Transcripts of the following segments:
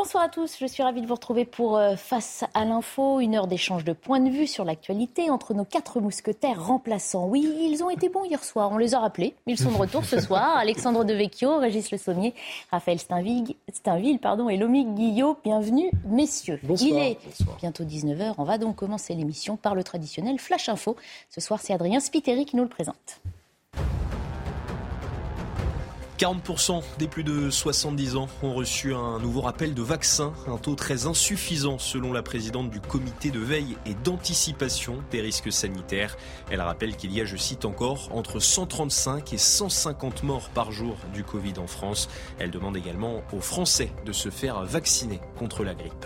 Bonsoir à tous, je suis ravie de vous retrouver pour euh, Face à l'info, une heure d'échange de points de vue sur l'actualité entre nos quatre mousquetaires remplaçants. Oui, ils ont été bons hier soir, on les a rappelés, ils sont de retour ce soir. Alexandre Devecchio, Régis Le Sommier, Raphaël Steinville, Steinville pardon, et Lomi Guillot, bienvenue messieurs. Bonsoir, Il est bonsoir. bientôt 19h, on va donc commencer l'émission par le traditionnel Flash Info. Ce soir, c'est Adrien Spiteri qui nous le présente. 40% des plus de 70 ans ont reçu un nouveau rappel de vaccin, un taux très insuffisant selon la présidente du comité de veille et d'anticipation des risques sanitaires. Elle rappelle qu'il y a, je cite encore, entre 135 et 150 morts par jour du Covid en France. Elle demande également aux Français de se faire vacciner contre la grippe.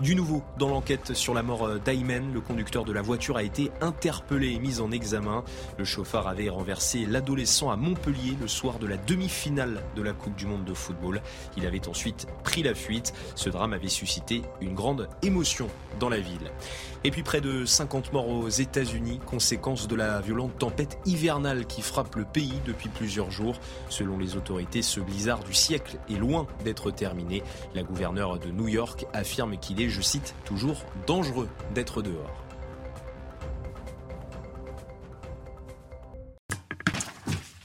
Du nouveau, dans l'enquête sur la mort d'Aymen, le conducteur de la voiture a été interpellé et mis en examen. Le chauffeur avait renversé l'adolescent à Montpellier le soir de la demi-finale de la Coupe du Monde de football. Il avait ensuite pris la fuite. Ce drame avait suscité une grande émotion dans la ville. Et puis près de 50 morts aux États-Unis, conséquence de la violente tempête hivernale qui frappe le pays depuis plusieurs jours. Selon les autorités, ce blizzard du siècle est loin d'être terminé. La gouverneure de New York affirme qu'il est, je cite, toujours dangereux d'être dehors.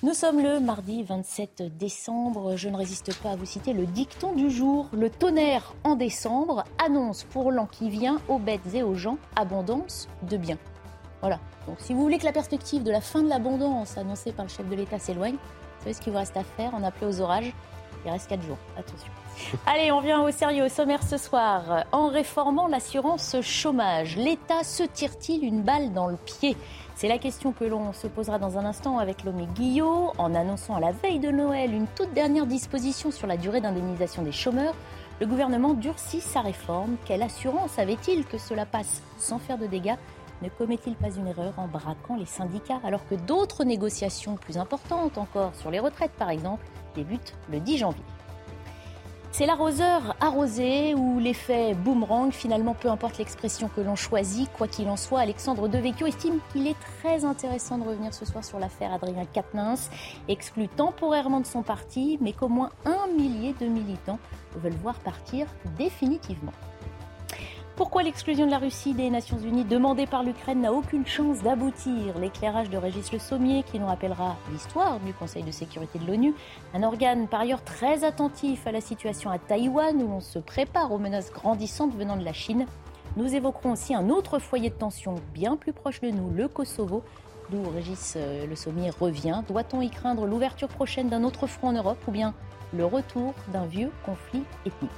Nous sommes le mardi 27 décembre. Je ne résiste pas à vous citer le dicton du jour. Le tonnerre en décembre annonce pour l'an qui vient aux bêtes et aux gens abondance de biens. Voilà. Donc si vous voulez que la perspective de la fin de l'abondance annoncée par le chef de l'État s'éloigne, vous savez ce qu'il vous reste à faire On appelait aux orages. Il reste 4 jours. Attention. Allez, on vient au sérieux, au sommaire ce soir. En réformant l'assurance chômage, l'État se tire-t-il une balle dans le pied? C'est la question que l'on se posera dans un instant avec Lomé Guillot, en annonçant à la veille de Noël une toute dernière disposition sur la durée d'indemnisation des chômeurs. Le gouvernement durcit sa réforme. Quelle assurance avait-il que cela passe sans faire de dégâts? Ne commet-il pas une erreur en braquant les syndicats alors que d'autres négociations plus importantes encore, sur les retraites par exemple, débutent le 10 janvier? C'est l'arroseur arrosé ou l'effet boomerang. Finalement, peu importe l'expression que l'on choisit, quoi qu'il en soit, Alexandre Devecchio estime qu'il est très intéressant de revenir ce soir sur l'affaire Adrien Quatennens, exclu temporairement de son parti, mais qu'au moins un millier de militants veulent voir partir définitivement. Pourquoi l'exclusion de la Russie des Nations Unies demandée par l'Ukraine n'a aucune chance d'aboutir L'éclairage de Régis Le Sommier qui nous rappellera l'histoire du Conseil de sécurité de l'ONU, un organe par ailleurs très attentif à la situation à Taïwan où l'on se prépare aux menaces grandissantes venant de la Chine. Nous évoquerons aussi un autre foyer de tension bien plus proche de nous, le Kosovo, d'où Régis Le Sommier revient. Doit-on y craindre l'ouverture prochaine d'un autre front en Europe ou bien le retour d'un vieux conflit ethnique?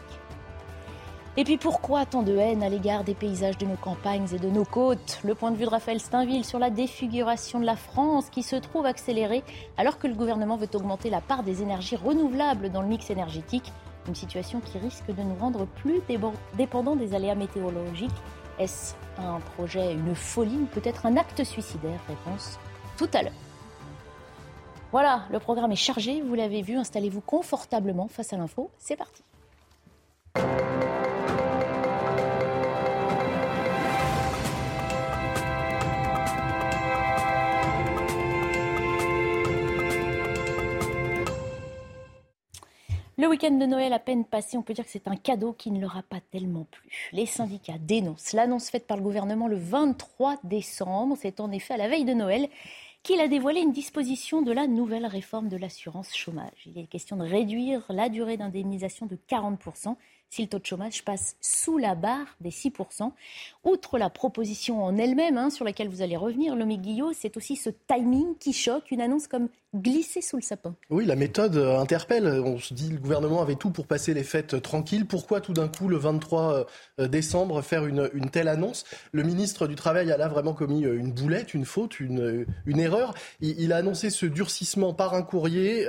Et puis pourquoi tant de haine à l'égard des paysages de nos campagnes et de nos côtes? Le point de vue de Raphaël Steinville sur la défiguration de la France qui se trouve accélérée alors que le gouvernement veut augmenter la part des énergies renouvelables dans le mix énergétique. Une situation qui risque de nous rendre plus dépendants des aléas météorologiques. Est-ce un projet, une folie ou peut-être un acte suicidaire? Réponse tout à l'heure. Voilà, le programme est chargé, vous l'avez vu, installez-vous confortablement face à l'info, c'est parti. Le week-end de Noël à peine passé, on peut dire que c'est un cadeau qui ne leur a pas tellement plu. Les syndicats dénoncent l'annonce faite par le gouvernement le 23 décembre. C'est en effet à la veille de Noël qu'il a dévoilé une disposition de la nouvelle réforme de l'assurance chômage. Il est question de réduire la durée d'indemnisation de 40%. Si le taux de chômage passe sous la barre des 6%. Outre la proposition en elle-même, hein, sur laquelle vous allez revenir, Lomé Guillot, c'est aussi ce timing qui choque, une annonce comme glissée sous le sapin. Oui, la méthode euh, interpelle. On se dit le gouvernement avait tout pour passer les fêtes tranquilles. Pourquoi tout d'un coup, le 23 euh, décembre, faire une, telle annonce? Le ministre du Travail a là vraiment commis euh, une boulette, une faute, une, une erreur. Il, a annoncé ce durcissement par un courrier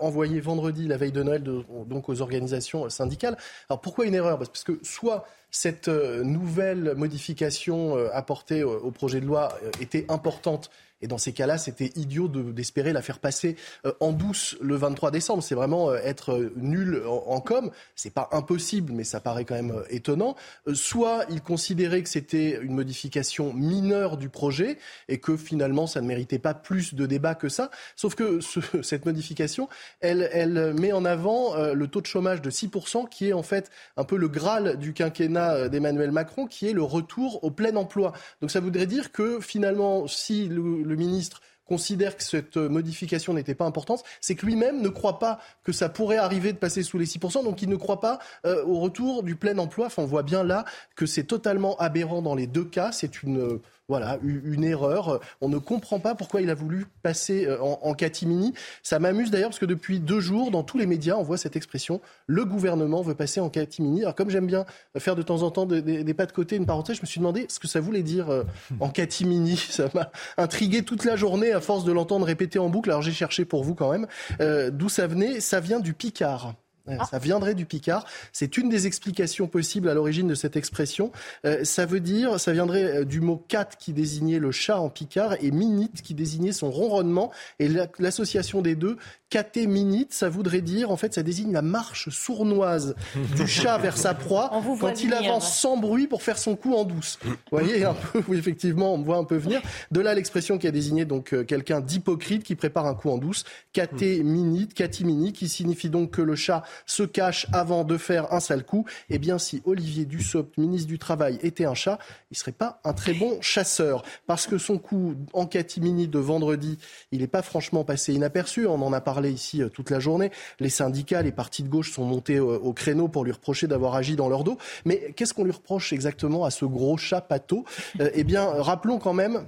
envoyé vendredi, la veille de Noël, donc aux organisations syndicales. Alors pourquoi une erreur? Parce que soit cette nouvelle modification apportée au projet de loi était importante et dans ces cas-là, c'était idiot d'espérer la faire passer euh, en douce le 23 décembre. C'est vraiment euh, être euh, nul en, en com. C'est pas impossible, mais ça paraît quand même étonnant. soit il considérait que c'était une modification mineure du projet et que finalement ça ne méritait pas plus de débat que ça. Sauf que ce, cette modification, elle, elle met en avant le taux de chômage de 6%, qui est en fait un peu le graal du quinquennat d'Emmanuel Macron, qui est le retour au plein emploi. Donc ça voudrait dire que finalement, si le, le ministre considère que cette modification n'était pas importante, c'est que lui-même ne croit pas que ça pourrait arriver de passer sous les 6%, donc il ne croit pas euh, au retour du plein emploi. Enfin, on voit bien là que c'est totalement aberrant dans les deux cas. C'est une voilà, une erreur. On ne comprend pas pourquoi il a voulu passer euh, en, catimini. Ça m'amuse d'ailleurs parce que depuis deux jours, dans tous les médias, on voit cette expression le gouvernement veut passer en catimini. Alors, comme j'aime bien faire de temps en temps des, pas de côté, une parenthèse, je me suis demandé ce que ça voulait dire euh, en catimini. Ça m'a intrigué toute la journée à force de l'entendre répéter en boucle. Alors, j'ai cherché pour vous quand même euh, d'où ça venait? Ça vient du Picard. Ah. Ça viendrait du Picard. C'est une des explications possibles à l'origine de cette expression. Euh, ça veut dire, ça viendrait euh, du mot cat qui désignait le chat en Picard et minute qui désignait son ronronnement. Et l'association des deux catéminite, ça voudrait dire, en fait, ça désigne la marche sournoise du chat vers sa proie quand il avance sans bruit pour faire son coup en douce. Vous voyez, un peu, oui, effectivement, on me voit un peu venir. De là, l'expression qui a désigné donc euh, quelqu'un d'hypocrite qui prépare un coup en douce. Catéminite, catimini, qui signifie donc que le chat se cache avant de faire un sale coup. Eh bien, si Olivier Dussopt, ministre du Travail, était un chat, il serait pas un très bon chasseur. Parce que son coup en catimini de vendredi, il n'est pas franchement passé inaperçu. On en a parlé ici euh, toute la journée. Les syndicats, les partis de gauche sont montés euh, au créneau pour lui reprocher d'avoir agi dans leur dos. Mais qu'est-ce qu'on lui reproche exactement à ce gros chat pâteau euh, Eh bien, rappelons quand même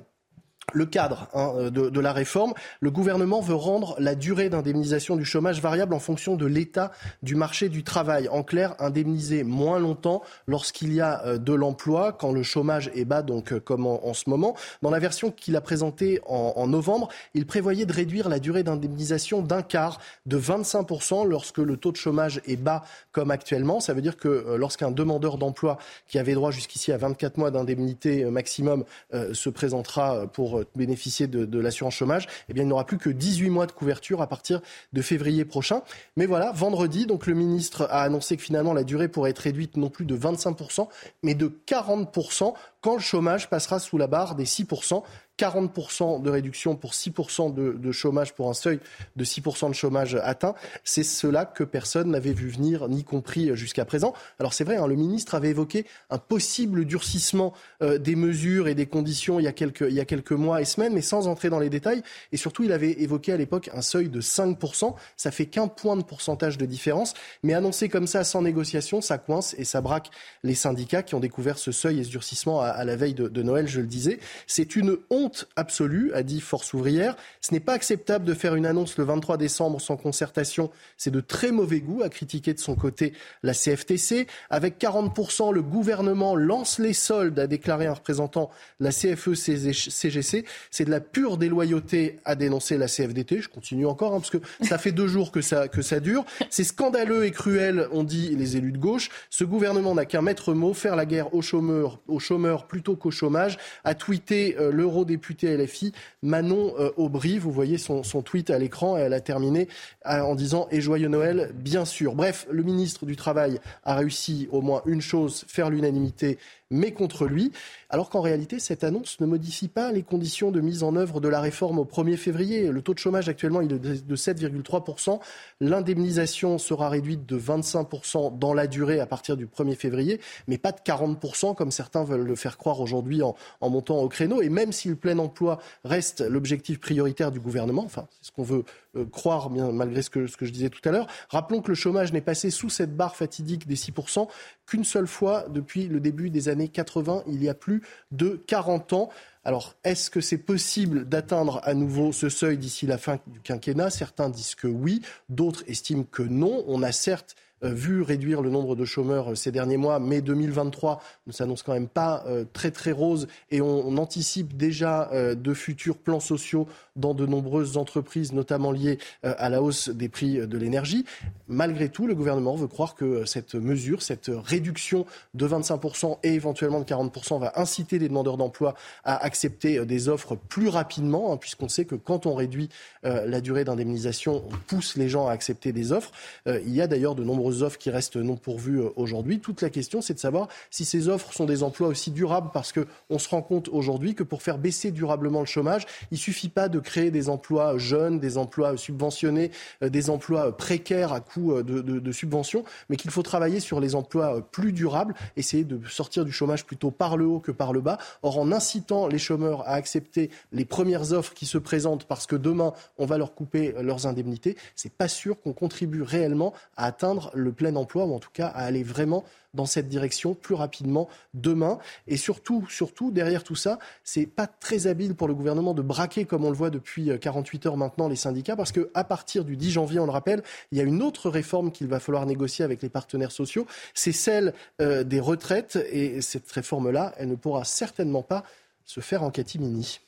le cadre hein, de, la réforme. Le gouvernement veut rendre la durée d'indemnisation du chômage variable en fonction de l'état du marché du travail. En clair, indemniser moins longtemps lorsqu'il y a euh, de l'emploi, quand le chômage est bas, donc euh, comme en, ce moment. Dans la version qu'il a présentée en, novembre, il prévoyait de réduire la durée d'indemnisation d'un quart, de 25% lorsque le taux de chômage est bas comme actuellement. Ça veut dire que euh, lorsqu'un demandeur d'emploi qui avait droit jusqu'ici à 24 mois d'indemnité maximum se présentera pour bénéficier de, l'assurance chômage, eh bien, il n'aura plus que 18 mois de couverture à partir de février prochain. Mais voilà, vendredi, donc le ministre a annoncé que finalement la durée pourrait être réduite non plus de 25%, mais de 40% quand le chômage passera sous la barre des 6%. 40% de réduction pour 6% de, chômage, pour un seuil de 6% de chômage atteint. C'est cela que personne n'avait vu venir ni compris jusqu'à présent. Alors c'est vrai, hein, le ministre avait évoqué un possible durcissement euh, des mesures et des conditions il y, a quelques, il y a quelques mois et semaines, mais sans entrer dans les détails. Et surtout, il avait évoqué à l'époque un seuil de 5%. Ça fait qu'un point de pourcentage de différence. Mais annoncé comme ça, sans négociation, ça coince et ça braque les syndicats qui ont découvert ce seuil et ce durcissement à, la veille de, Noël, je le disais. C'est une honte absolue, a dit Force ouvrière. Ce n'est pas acceptable de faire une annonce le 23 décembre sans concertation. C'est de très mauvais goût, a critiqué de son côté la CFTC. Avec 40%, le gouvernement lance les soldes, a déclaré un représentant de la CFE-CGC. C'est de la pure déloyauté, a dénoncé la CFDT. Je continue encore, hein, parce que ça fait deux jours que ça, que ça dure. C'est scandaleux et cruel, ont dit les élus de gauche. Ce gouvernement n'a qu'un maître mot, faire la guerre aux chômeurs, aux chômeurs plutôt qu'au chômage, a tweeté euh, l'euro députée LFI, Manon euh, Aubry. Vous voyez son, tweet à l'écran. Elle a terminé euh, en disant Et joyeux Noël, bien sûr. Bref, le ministre du Travail a réussi au moins une chose, faire l'unanimité mais contre lui, alors qu'en réalité, cette annonce ne modifie pas les conditions de mise en œuvre de la réforme au 1er février. Le taux de chômage actuellement il est de 7,3%. L'indemnisation sera réduite de 25% dans la durée à partir du 1er février, mais pas de 40% comme certains veulent le faire croire aujourd'hui en, montant au créneau. Et même si le plein emploi reste l'objectif prioritaire du gouvernement, enfin, c'est ce qu'on veut euh, croire, bien, malgré ce que, ce que je disais tout à l'heure, rappelons que le chômage n'est passé sous cette barre fatidique des 6% qu'une seule fois depuis le début des années 80, il y a plus de 40 ans. Alors, est-ce que c'est possible d'atteindre à nouveau ce seuil d'ici la fin du quinquennat? Certains disent que oui, d'autres estiment que non. On a certes vu réduire le nombre de chômeurs euh, ces derniers mois, mais 2023 ne s'annonce quand même pas euh, très très rose. Et on, anticipe déjà de futurs plans sociaux dans de nombreuses entreprises, notamment liées à la hausse des prix de l'énergie. Malgré tout, le gouvernement veut croire que cette mesure, cette réduction de 25% et éventuellement de 40% va inciter les demandeurs d'emploi à accepter des offres plus rapidement, hein, puisqu'on sait que quand on réduit la durée d'indemnisation, on pousse les gens à accepter des offres. il y a d'ailleurs de nombreuses offres qui restent non pourvues euh, aujourd'hui. Toute la question, c'est de savoir si ces offres sont des emplois aussi durables, parce qu'on se rend compte aujourd'hui que pour faire baisser durablement le chômage, il ne suffit pas de créer des emplois jeunes, des emplois subventionnés, euh, des emplois précaires à coût euh, de, de subventions, mais qu'il faut travailler sur les emplois plus durables, essayer de sortir du chômage plutôt par le haut que par le bas. Or, en incitant les chômeurs à accepter les premières offres qui se présentent parce que demain, on va leur couper leurs indemnités, c'est pas sûr qu'on contribue réellement à atteindre le plein emploi, ou en tout cas à aller vraiment dans cette direction plus rapidement demain. Et surtout, surtout, derrière tout ça, c'est pas très habile pour le gouvernement de braquer, comme on le voit depuis 48 euh, heures maintenant, les syndicats, parce qu'à partir du 10 janvier, on le rappelle, il y a une autre réforme qu'il va falloir négocier avec les partenaires sociaux. C'est celle euh, des retraites. Et cette réforme-là, elle ne pourra certainement pas se faire en catimini.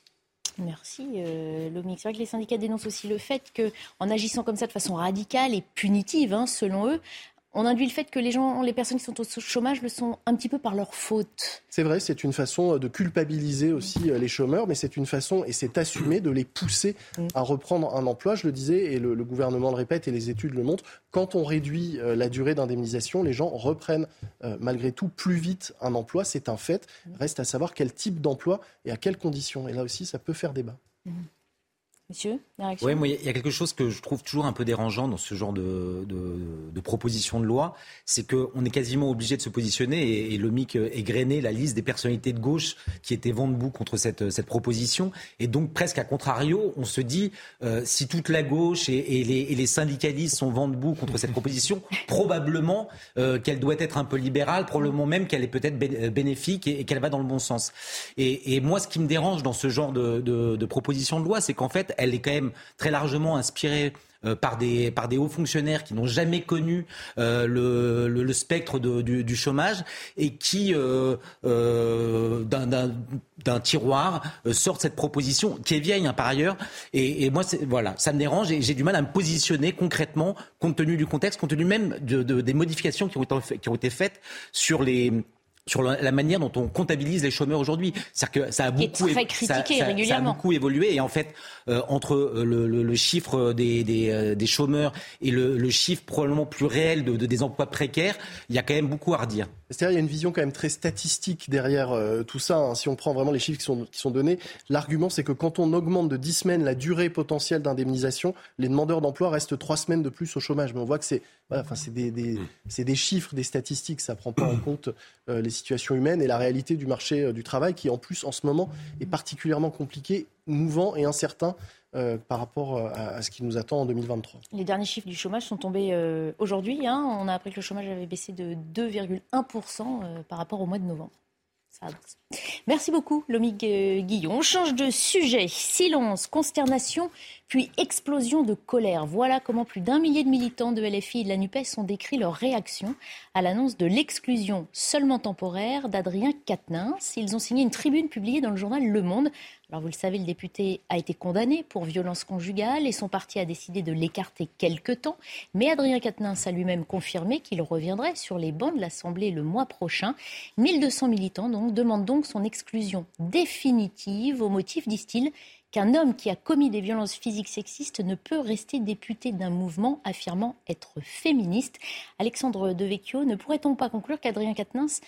Merci, euh, Lomix. C'est vrai que les syndicats dénoncent aussi le fait qu'en agissant comme ça de façon radicale et punitive, hein, selon eux, on induit le fait que les gens, les personnes qui sont au chômage le sont un petit peu par leur faute. C'est vrai, c'est une façon de culpabiliser aussi euh, les chômeurs, mais c'est une façon, et c'est assumé, de les pousser à reprendre un emploi. Je le disais, et le, gouvernement le répète, et les études le montrent, quand on réduit euh, la durée d'indemnisation, les gens reprennent euh, malgré tout plus vite un emploi. C'est un fait. Reste à savoir quel type d'emploi et à quelles conditions. Et là aussi, ça peut faire débat. Monsieur, Oui, moi, il y a quelque chose que je trouve toujours un peu dérangeant dans ce genre de, de, de proposition de loi, c'est qu'on est quasiment obligé de se positionner, et, et le MIC égrené la liste des personnalités de gauche qui étaient vent debout contre cette, cette proposition, et donc presque à contrario, on se dit, euh, si toute la gauche et, et, les, et, les, syndicalistes sont vent debout contre cette proposition, probablement euh, qu'elle doit être un peu libérale, probablement même qu'elle est peut-être bénéfique et, qu'elle va dans le bon sens. Et, moi, ce qui me dérange dans ce genre de, de proposition de loi, c'est qu'en fait, elle est quand même très largement inspirée euh, par des, par des hauts fonctionnaires qui n'ont jamais connu euh, le, le, spectre du, chômage et qui, euh, d'un tiroir, sortent cette proposition qui est vieille hein, par ailleurs. Et, moi, voilà, ça me dérange et j'ai du mal à me positionner concrètement compte tenu du contexte, compte tenu même de, des modifications qui ont, été, qui ont été faites sur les sur la manière dont on comptabilise les chômeurs aujourd'hui. C'est-à-dire que ça a beaucoup, ça, ça, a beaucoup évolué et en fait, euh, entre euh, le, le, le, chiffre des, des, euh, des, chômeurs et le, le, chiffre probablement plus réel de, de, des emplois précaires, il y a quand même beaucoup à redire. C'est-à-dire il y a une vision quand même très statistique derrière euh, tout ça. Hein. Si on prend vraiment les chiffres qui sont, qui sont donnés, l'argument c'est que quand on augmente de 10 semaines la durée potentielle d'indemnisation, les demandeurs d'emploi restent 3 semaines de plus au chômage. Mais on voit que c'est enfin, des, des, chiffres, des statistiques, ça ne prend pas en compte euh, les situations humaines et la réalité du marché euh, du travail qui en plus en ce moment est particulièrement compliqué, mouvant et incertain euh, par rapport à, ce qui nous attend en 2023. Les derniers chiffres du chômage sont tombés aujourd'hui. Hein. On a appris que le chômage avait baissé de 2,1% par rapport au mois de novembre. Merci beaucoup, Lomig Guillon. On change de sujet. Silence, consternation, puis explosion de colère. Voilà comment plus d'un millier de militants de LFI et de la NUPES ont décrit leur réaction à l'annonce de l'exclusion seulement temporaire d'Adrien Quatennens. Ils ont signé une tribune publiée dans le journal Le Monde. Alors vous le savez, le député a été condamné pour violence conjugale et son parti a décidé de l'écarter quelque temps. Mais Adrien Quatennens a lui-même confirmé qu'il reviendrait sur les bancs de l'Assemblée le mois prochain. 1200 militants donc demandent donc son exclusion définitive au motif, disent-ils, qu'un homme qui a commis des violences physiques sexistes ne peut rester député d'un mouvement affirmant être féministe. Alexandre Devecchio, ne pourrait-on pas conclure qu'Adrien Quatennens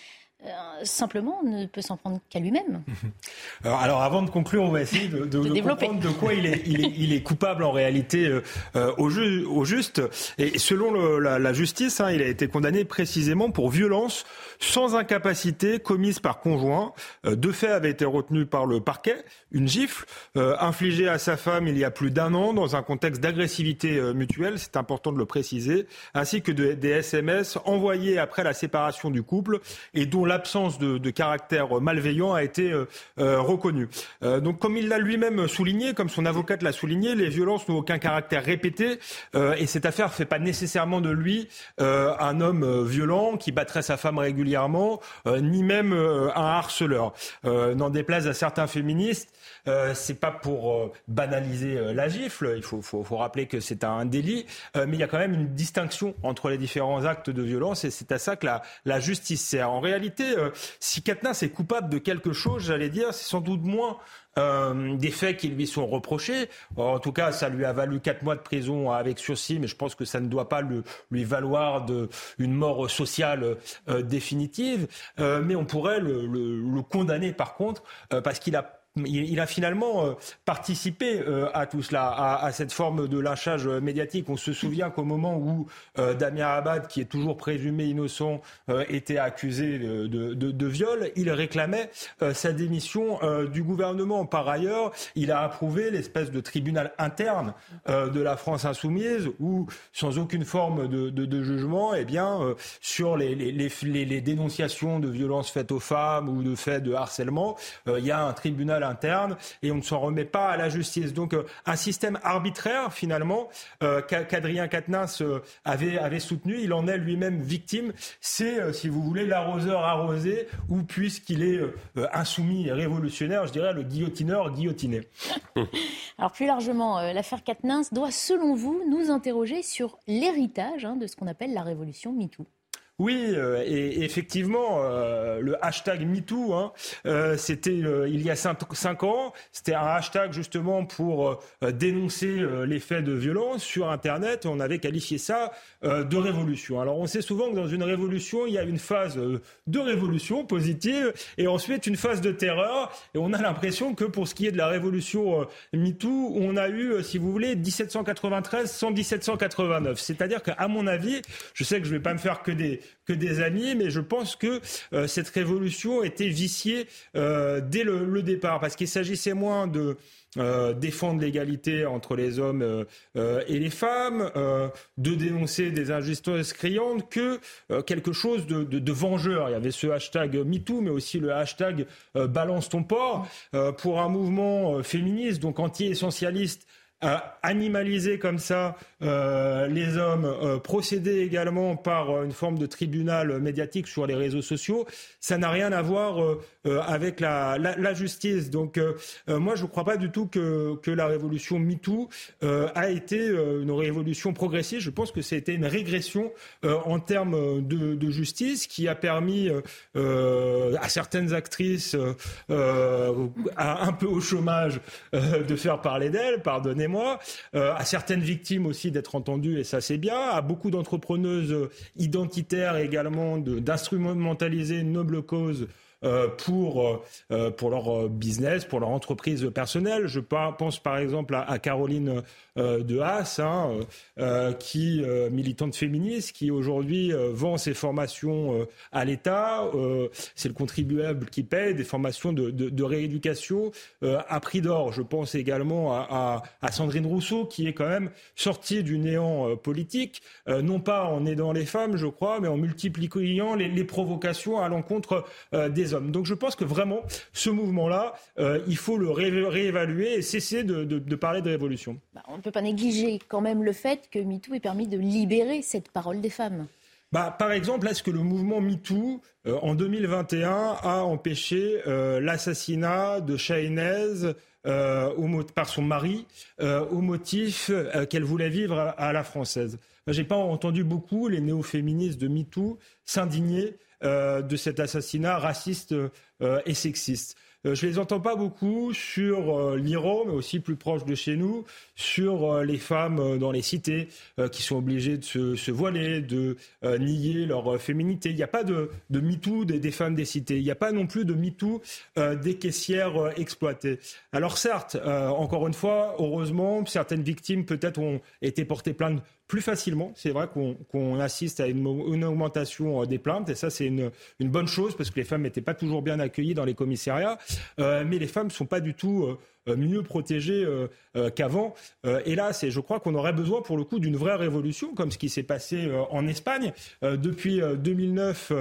simplement ne peut s'en prendre qu'à lui-même. Alors, avant de conclure, on va essayer de, comprendre de quoi il est, il est, coupable en réalité au, au, juste. Et selon la, justice, hein, il a été condamné précisément pour violence sans incapacité commise par conjoint. deux faits avaient été retenus par le parquet. Une gifle infligée à sa femme il y a plus d'un an dans un contexte d'agressivité mutuelle, c'est important de le préciser, ainsi que des SMS envoyés après la séparation du couple et dont l'absence de, caractère malveillant a été euh, euh, reconnue. Euh, donc, comme il l'a lui-même souligné, comme son avocate l'a souligné, les violences n'ont aucun caractère répété et cette affaire ne fait pas nécessairement de lui un homme violent qui battrait sa femme régulièrement, ni même un harceleur. N'en déplaise à certains féministes, euh, c'est pas pour euh, banaliser euh, la gifle. Il faut, faut, faut rappeler que c'est un délit, mais il y a quand même une distinction entre les différents actes de violence, et c'est à ça que la, la justice sert. En réalité, si Katniss est coupable de quelque chose, j'allais dire, c'est sans doute moins des faits qui lui sont reprochés. En tout cas, ça lui a valu quatre mois de prison avec sursis, mais je pense que ça ne doit pas lui, valoir une mort sociale définitive. mais on pourrait le, le, condamner par contre, parce qu'il a il, a finalement euh, participé euh, à tout cela, à, cette forme de lynchage médiatique. On se souvient qu'au moment où euh, Damien Abad, qui est toujours présumé innocent, était accusé de, viol, il réclamait sa démission du gouvernement. Par ailleurs, il a approuvé l'espèce de tribunal interne de la France insoumise où, sans aucune forme de, jugement, eh bien, sur les, les, dénonciations de violences faites aux femmes ou de faits de harcèlement, il y a un tribunal interne et on ne s'en remet pas à la justice. Donc euh, un système arbitraire finalement euh, qu'Adrien Quatennens euh, avait, soutenu, il en est lui-même victime. C'est, si vous voulez, l'arroseur arrosé ou puisqu'il est insoumis et révolutionnaire, je dirais le guillotineur guillotiné. Alors plus largement, l'affaire Quatennens doit, selon vous, nous interroger sur l'héritage hein, de ce qu'on appelle la révolution MeToo. Oui, euh, et, effectivement, euh, le hashtag MeToo, hein, euh, c'était il y a cinq, ans, c'était un hashtag justement pour dénoncer les faits de violence sur Internet. On avait qualifié ça de révolution. Alors on sait souvent que dans une révolution, il y a une phase de révolution positive et ensuite une phase de terreur. Et on a l'impression que pour ce qui est de la révolution MeToo, on a eu, si vous voulez, 1793 sans 1789. C'est-à-dire qu'à mon avis, je sais que je ne vais pas me faire que des que des amis, mais je pense que euh, cette révolution était viciée euh, dès le, départ, parce qu'il s'agissait moins de euh, défendre l'égalité entre les hommes et les femmes, de dénoncer des injustices criantes, que quelque chose de, de, vengeur. Il y avait ce hashtag MeToo, mais aussi le hashtag Balance ton port, pour un mouvement féministe, donc anti-essentialiste, animaliser comme ça euh, les hommes, euh, procéder également par euh, une forme de tribunal médiatique sur les réseaux sociaux, ça n'a rien à voir avec la, la, justice. Donc moi, je ne crois pas du tout que, que la révolution MeToo a été une révolution progressive. Je pense que c'était une régression en termes de, justice qui a permis à certaines actrices un peu au chômage de faire parler d'elles, pardonnez-moi, à certaines victimes aussi d'être entendu et ça c'est bien. À beaucoup d'entrepreneuses identitaires également d'instrumentaliser une noble cause euh, pour, euh, pour leur business, pour leur entreprise personnelle. Je pense par exemple à, Caroline euh, de Haas, hein, qui militante féministe, qui aujourd'hui vend ses formations à l'État. C'est le contribuable qui paye des formations de, de, rééducation à prix d'or. Je pense également à, à, Sandrine Rousseau, qui est quand même sortie du néant politique, non pas en aidant les femmes, je crois, mais en multipliant les, les provocations à l'encontre des hommes. Donc je pense que vraiment, ce mouvement-là, euh, il faut le réévaluer et cesser de, parler de révolution. Bah, on ne peut pas négliger quand même le fait que MeToo ait permis de libérer cette parole des femmes. Bah, par exemple, est-ce que le mouvement MeToo, euh, en 2021, a empêché euh, l'assassinat de Shahinez par son mari au motif qu'elle voulait vivre à, à la française J'ai pas entendu beaucoup les néo-féministes de MeToo s'indigner euh, de cet assassinat raciste euh, et sexiste. euh, je les entends pas beaucoup sur euh, l'Iran, mais aussi plus proche de chez nous, sur euh, les femmes dans les cités qui sont obligées de se, voiler, de nier leur féminité. Il n'y a pas de, de MeToo des, femmes des cités. Il n'y a pas non plus de MeToo des caissières exploitées. Alors certes, encore une fois, heureusement, certaines victimes peut-être ont été portées plainte plus facilement. C'est vrai qu'on assiste à une, augmentation des plaintes et ça c'est une, une, bonne chose parce que les femmes n'étaient pas toujours bien accueillies dans les commissariats. Euh, mais les femmes ne sont pas du tout euh, mieux protégées euh, qu'avant. et là, c'est, je crois qu'on aurait besoin pour le coup d'une vraie révolution, comme ce qui s'est passé en Espagne. depuis 2009,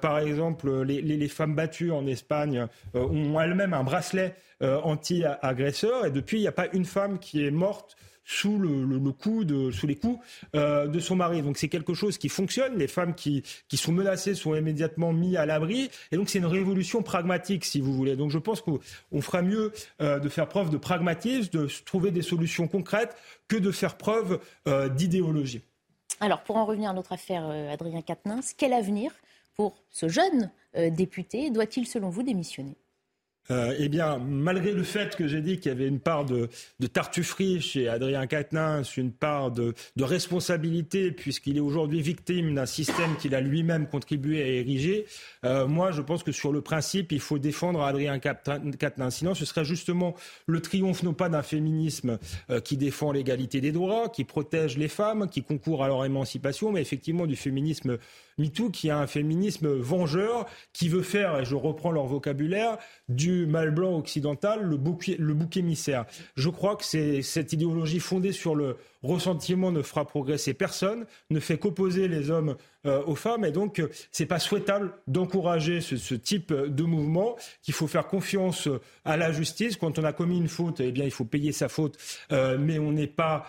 par exemple, les, les, femmes battues en Espagne ont elles-mêmes un bracelet anti-agresseur. Et depuis, il n'y a pas une femme qui est morte sous le, sous les coups euh, de son mari. Donc c'est quelque chose qui fonctionne. Les femmes qui, qui sont menacées sont immédiatement mises à l'abri. Et donc c'est une révolution pragmatique, si vous voulez. Donc je pense qu'on fera mieux euh, de faire preuve de pragmatisme, de trouver des solutions concrètes, que de faire preuve euh, d'idéologie. Alors pour en revenir à notre affaire, Adrien Quatennens, quel avenir pour ce jeune député Doit-il, selon vous, démissionner? Euh, eh bien, malgré le fait que j'ai dit qu'il y avait une part de, de tartufferie chez Adrien Quatennens, une part de, de responsabilité, puisqu'il est aujourd'hui victime d'un système qu'il a lui-même contribué à ériger, euh, moi, je pense que sur le principe, il faut défendre Adrien Quatennens. Sinon, ce serait justement le triomphe, non pas d'un féminisme euh, qui défend l'égalité des droits, qui protège les femmes, qui concourt à leur émancipation, mais effectivement du féminisme MeToo qui a un féminisme vengeur, qui veut faire, et je reprends leur vocabulaire, du mal blanc occidental le bouc, le émissaire. Je crois que cette idéologie fondée sur le ressentiment ne fera progresser personne, ne fait qu'opposer les hommes euh, aux femmes, et donc euh, c'est pas souhaitable d'encourager ce, type de mouvement. Qu'il faut faire confiance à la justice. Quand on a commis une faute, eh bien il faut payer sa faute, euh, mais on n'est pas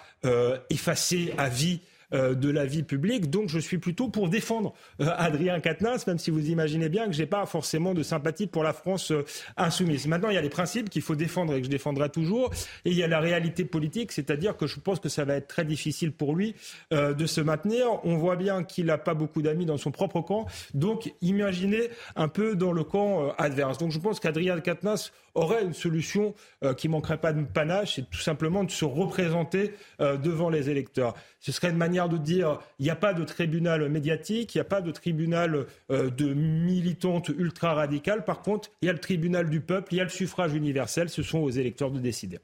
effacé à vie euh, de la vie publique. Donc je suis plutôt pour défendre euh, Adrien Quatennens, même si vous imaginez bien que je n'ai pas forcément de sympathie pour la France euh, insoumise. Maintenant, il y a les principes qu'il faut défendre et que je défendrai toujours. Et il y a la réalité politique, c'est-à-dire que je pense que ça va être très difficile pour lui de se maintenir. On voit bien qu'il n'a pas beaucoup d'amis dans son propre camp. Donc imaginez un peu dans le camp adverse. Donc je pense qu'Adrien Quatennens aurait une solution euh, qui manquerait pas de panache, c'est tout simplement de se représenter euh, devant les électeurs. Ce serait une manière de dire il n'y a pas de tribunal médiatique, il n'y a pas de tribunal euh, de militantes ultra radicales. Par contre, il y a le tribunal du peuple, il y a le suffrage universel. Ce sont aux électeurs de décider.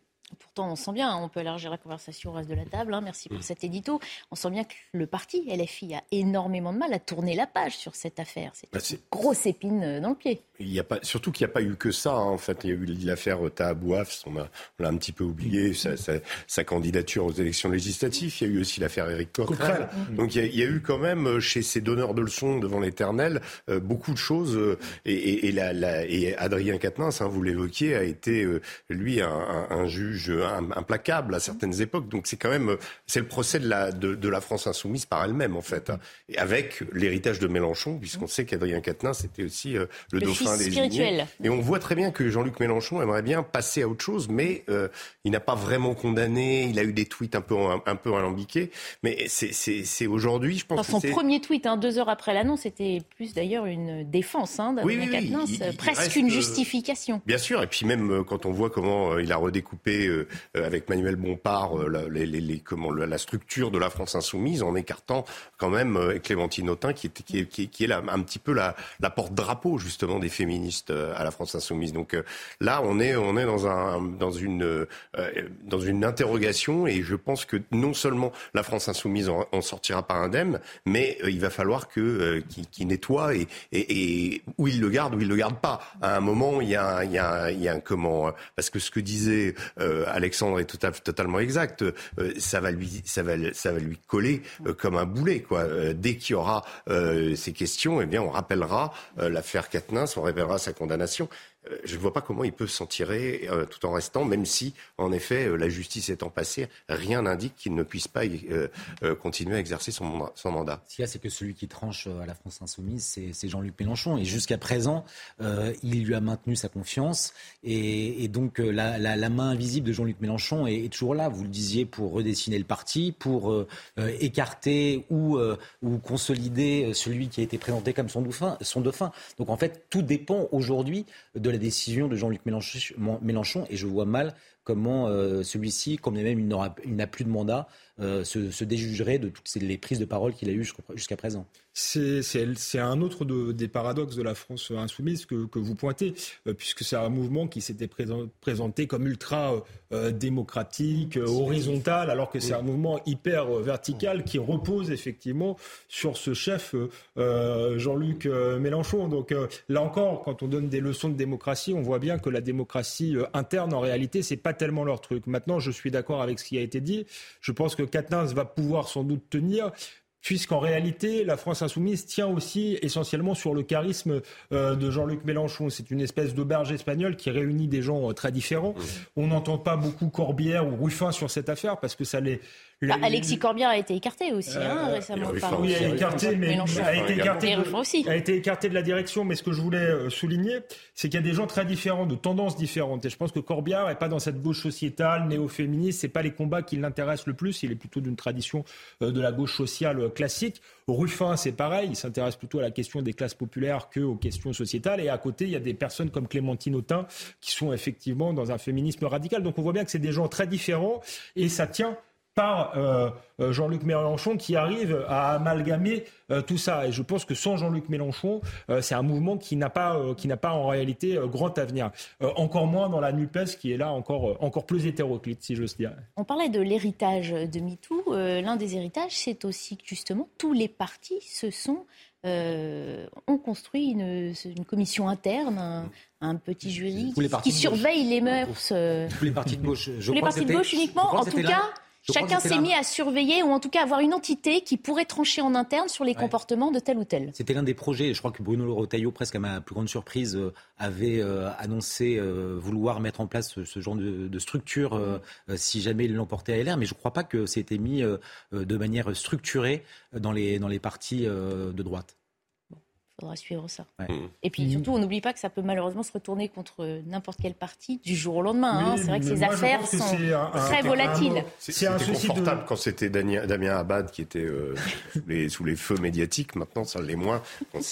Pourtant, on sent bien, hein, on peut élargir la conversation au reste de la table. Hein, merci pour mm. cet édito. On sent bien que le parti LFI a énormément de mal à tourner la page sur cette affaire. C'est bah, une grosse épine euh, dans le pied. Il y a pas, surtout qu'il n'y a pas eu que ça. Hein, en fait, il y a eu l'affaire Tahabouaf, on, l'a un petit peu oublié, sa, candidature aux élections législatives. Il y a eu aussi l'affaire Éric Coquerel. Donc il y, a, eu quand même, euh, chez ces donneurs de leçons devant l'éternel, euh, beaucoup de choses. et, et, Adrien Quatennens, vous l'évoquiez, a été, lui, un juge implacable à certaines époques. Donc c'est quand même c'est le procès de la, de, la France insoumise par elle-même en fait, et avec l'héritage de Mélenchon, puisqu'on sait qu'Adrien Quatennens c'était aussi euh, le, dauphin des spirituel. Et on voit très bien que Jean-Luc Mélenchon aimerait bien passer à autre chose, mais euh, il n'a pas vraiment condamné. Il a eu des tweets un peu un, peu alambiqués, mais c'est aujourd'hui, je pense. son premier tweet, hein, deux heures après l'annonce, c'était plus d'ailleurs une défense hein, d'Adrien oui, presque une euh, justification. Bien sûr, et puis même quand on voit comment il a redécoupé avec Manuel Bompard euh, la, structure de la France insoumise en écartant quand même euh, Clémentine Autain qui est, qui qui qui un petit peu la, porte-drapeau justement des féministes à la France insoumise. Donc là, on est, dans, un, dans, une, interrogation et je pense que non seulement la France insoumise en, sortira pas indemne, mais il va falloir que qui, nettoie et, où il le garde, où il le garde pas. À un moment, il y a un comment parce que ce que disait euh, Alexandre est tout à, totalement exact. Euh, ça va lui, ça va, ça va lui coller euh, comme un boulet, quoi. dès qu'il y aura ces questions, eh bien, on rappellera l'affaire Katnins, on rappellera sa condamnation. Euh, je ne vois pas comment il peut s'en tirer euh, tout en restant, même si, en effet, euh, la justice étant passée, rien n'indique qu'il ne puisse pas continuer à exercer son. Son mandat. Ce qu'il y a, c'est que celui qui tranche à la France insoumise, c'est Jean-Luc Mélenchon. Et jusqu'à présent, il lui a maintenu sa confiance. Et, donc, la, main invisible de Jean-Luc Mélenchon est, toujours là. Vous le disiez, pour redessiner le parti, pour écarter ou, ou consolider celui qui a été présenté comme son dauphin, son dauphin. Donc, en fait, tout dépend aujourd'hui de la décision de Jean-Luc Mélenchon, et je vois mal comment euh, celui-ci, quand même il n'a plus de mandat, euh, se, déjugerait de toutes les prises de parole qu'il a eues jusqu'à présent. C'est un autre des paradoxes de la France insoumise que, vous pointez, euh, puisque c'est un mouvement qui s'était présenté comme ultra démocratique, horizontal, alors que c'est un mouvement hyper vertical qui repose effectivement sur ce chef Jean-Luc Mélenchon. Donc là encore, quand on donne des leçons de démocratie, on voit bien que la démocratie interne, en réalité, c'est pas tellement leur truc. Maintenant, je suis d'accord avec ce qui a été dit. Je pense que Katnins va pouvoir sans doute tenir puisqu'en réalité, la France insoumise tient aussi essentiellement sur le charisme euh, de Jean-Luc Mélenchon. C'est une espèce d'auberge espagnole qui réunit des gens euh, très différents. On n'entend pas beaucoup Corbière ou Ruffin sur cette affaire parce que ça les, bah, Alexis Corbière a été écarté aussi hein, euh, récemment. Oui, a écarté, mais a été écarté, de, a été écarté de la direction. Mais ce que je voulais euh, souligner, c'est qu'il y a des gens très différents, de tendances différentes. Et je pense que Corbière n'est pas dans cette gauche sociétale, néo-féministe. C'est pas les combats qui l'intéressent le plus. Il est plutôt d'une tradition euh, de la gauche sociale classique. Ruffin, c'est pareil. Il s'intéresse plutôt à la question des classes populaires que aux questions sociétales. Et à côté, il y a des personnes comme Clémentine Autain qui sont effectivement dans un féminisme radical. Donc on voit bien que c'est des gens très différents et ça tient par euh, euh, Jean-Luc Mélenchon qui arrive à amalgamer euh, tout ça. Et je pense que sans Jean-Luc Mélenchon, c'est un mouvement qui n'a pas, qui n'a pas en réalité grand avenir. encore moins dans la NUPES qui est là encore, encore plus hétéroclite, si j'ose dire. On parlait de l'héritage de MeToo. L'un des héritages, c'est aussi que justement tous les partis se sont ont construit une, commission interne, un, petit jury qui, surveille les mœurs. Tous les partis de gauche. Je tous les partis de gauche uniquement. En tout cas, Chacun s'est mis à surveiller ou en tout cas avoir une entité qui pourrait trancher en interne sur les comportements de tel ou tel. C'était l'un des projets. Je crois que Bruno Retailleau, presque à ma plus grande surprise, euh, avait euh, annoncé euh, vouloir mettre en place ce, genre de, structure si jamais il l'emportait à LR. Mais je ne crois pas que c'était mis de manière structurée dans les, dans les partis de droite faudra suivre ça. Mmh. Et puis surtout, on n'oublie pas que ça peut malheureusement se retourner contre n'importe quelle partie du jour au lendemain. Hein. C'est vrai que ces affaires sont très volatiles. C'est confortable quand c'était Damien Abad qui était euh, sous, les, feux médiatiques. Maintenant, ça l'est moins.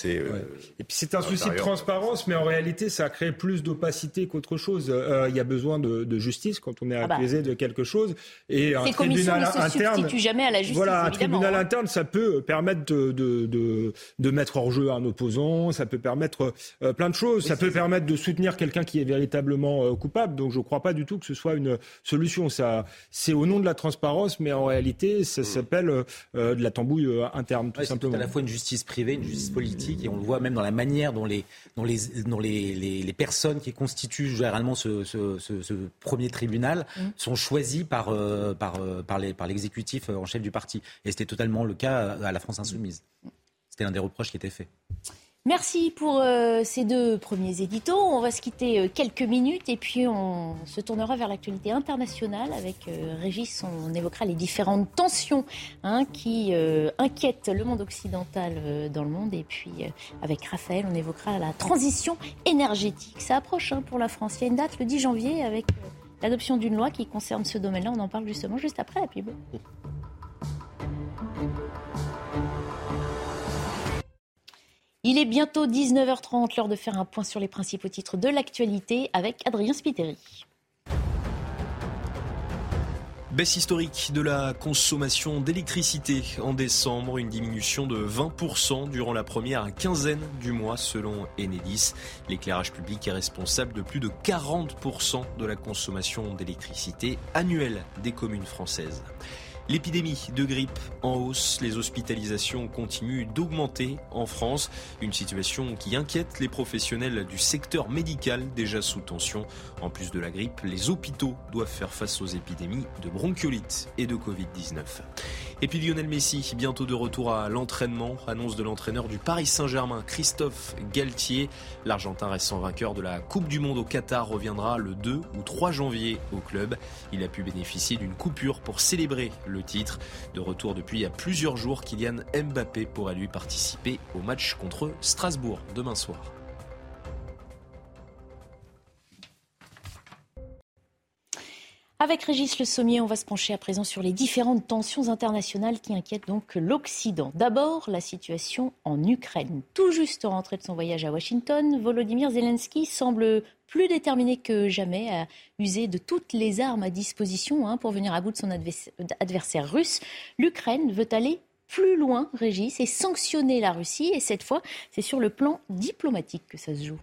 Euh, Et puis c'est un souci de transparence, mais en réalité, ça a créé plus d'opacité qu'autre chose. Euh, il y a besoin de, justice quand on est ah bah. accusé de quelque chose. Et un tribunal ne se interne, jamais à la justice. Voilà, un tribunal hein. interne, ça peut permettre de, de, de mettre hors jeu un opposants, ça peut permettre euh, plein de choses, ça peut permettre de soutenir quelqu'un qui est véritablement euh, coupable. Donc je ne crois pas du tout que ce soit une solution. Ça, c'est au nom de la transparence, mais en réalité, ça mm. s'appelle euh, de la tambouille interne, tout simplement. C'est à la fois une justice privée, une justice politique, et on le voit même dans la manière dont les, dont les, dont les, les, personnes qui constituent généralement ce, ce, ce, premier tribunal mm. sont choisies par, par, par, les, par l'exécutif en chef du parti. Et c'était totalement le cas à la France insoumise. C'était l'un des reproches qui était fait. Merci pour euh, ces deux premiers éditos. On va se quitter euh, quelques minutes et puis on se tournera vers l'actualité internationale avec euh, Régis. On évoquera les différentes tensions hein, qui inquiètent le monde occidental dans le monde. Et puis avec Raphaël, on évoquera la transition énergétique. Ça approche hein, pour la France. Il y a une date le 10 janvier avec l'adoption d'une loi qui concerne ce domaine-là. On en parle justement juste après la pub. Il est bientôt 19h30, l'heure de faire un point sur les principaux titres de l'actualité avec Adrien Spiteri. Baisse historique de la consommation d'électricité en décembre, une diminution de 20% durant la première quinzaine du mois selon Enedis. L'éclairage public est responsable de plus de 40% de la consommation d'électricité annuelle des communes françaises. L'épidémie de grippe en hausse, les hospitalisations continuent d'augmenter en France, une situation qui inquiète les professionnels du secteur médical déjà sous tension. En plus de la grippe, les hôpitaux doivent faire face aux épidémies de bronchiolite et de Covid-19. Et puis Lionel Messi, bientôt de retour à l'entraînement, annonce de l'entraîneur du Paris Saint-Germain, Christophe Galtier. L'Argentin restant vainqueur de la Coupe du Monde au Qatar reviendra le 2 ou 3 janvier au club. Il a pu bénéficier d'une coupure pour célébrer le titre. De retour depuis il y a plusieurs jours, Kylian Mbappé pourrait lui participer au match contre Strasbourg demain soir. Avec Régis Le Sommier, on va se pencher à présent sur les différentes tensions internationales qui inquiètent donc l'Occident. D'abord, la situation en Ukraine. Tout juste rentré de son voyage à Washington, Volodymyr Zelensky semble plus déterminé que jamais à user de toutes les armes à disposition hein, pour venir à bout de son adversaire russe. L'Ukraine veut aller plus loin, Régis, et sanctionner la Russie. Et cette fois, c'est sur le plan diplomatique que ça se joue.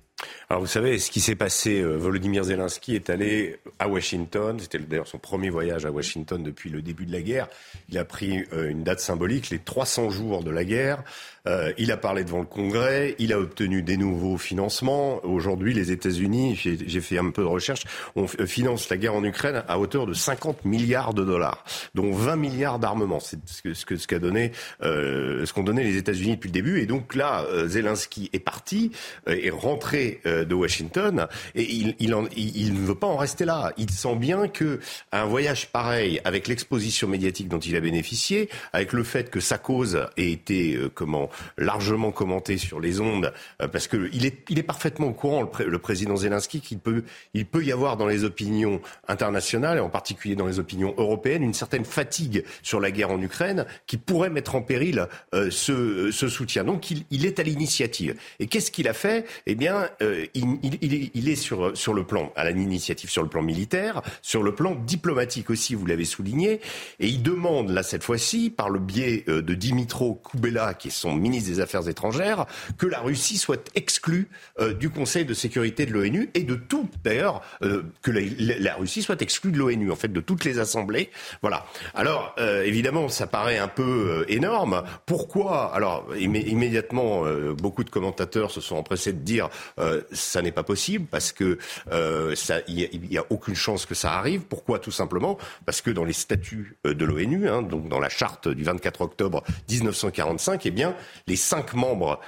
Alors vous savez, ce qui s'est passé, euh, Volodymyr Zelensky est allé à Washington, c'était d'ailleurs son premier voyage à Washington depuis le début de la guerre. Il a pris euh, une date symbolique, les 300 jours de la guerre. Euh, il a parlé devant le Congrès, il a obtenu des nouveaux financements. Aujourd'hui, les États-Unis, j'ai fait un peu de recherche, on finance la guerre en Ukraine à hauteur de 50 milliards de dollars, dont 20 milliards d'armements. C'est ce qu'a donné, ce qu'ont donné les États-Unis depuis le début. Et donc là, Zelensky est parti, est rentré euh, de Washington et il, il, ne veut pas en rester là. Il sent bien que un voyage pareil, avec l'exposition médiatique dont il a bénéficié, avec le fait que sa cause ait été euh, comment largement commentée sur les ondes, euh, parce que il est, il est parfaitement au courant le, président Zelensky qu'il peut, il peut y avoir dans les opinions internationales et en particulier dans les opinions européennes une certaine fatigue sur la guerre en Ukraine qui pourrait mettre en péril ce, ce, soutien. Donc il, il est à l'initiative. Et qu'est-ce qu'il a fait? Eh bien, euh, il, est sur, le plan, à l'initiative sur le plan militaire, sur le plan diplomatique aussi, vous l'avez souligné, et il demande, là, cette fois-ci, par le biais euh, de Dimitro Koubela, qui est son ministre des Affaires étrangères, que la Russie soit exclue euh, du Conseil de sécurité de l'ONU et de tout, d'ailleurs, que la, Russie soit exclue de l'ONU, en fait, de toutes les assemblées. Voilà. Alors, évidemment, ça paraît un peu énorme. Pourquoi? Alors, immédiatement, beaucoup de commentateurs se sont empressés de dire euh, ça n'est pas possible parce que euh, il n'y a, aucune chance que ça arrive. Pourquoi? Tout simplement parce que dans les statuts euh, de l'ONU, hein, donc dans la charte du 24 octobre 1945, eh bien, les cinq membres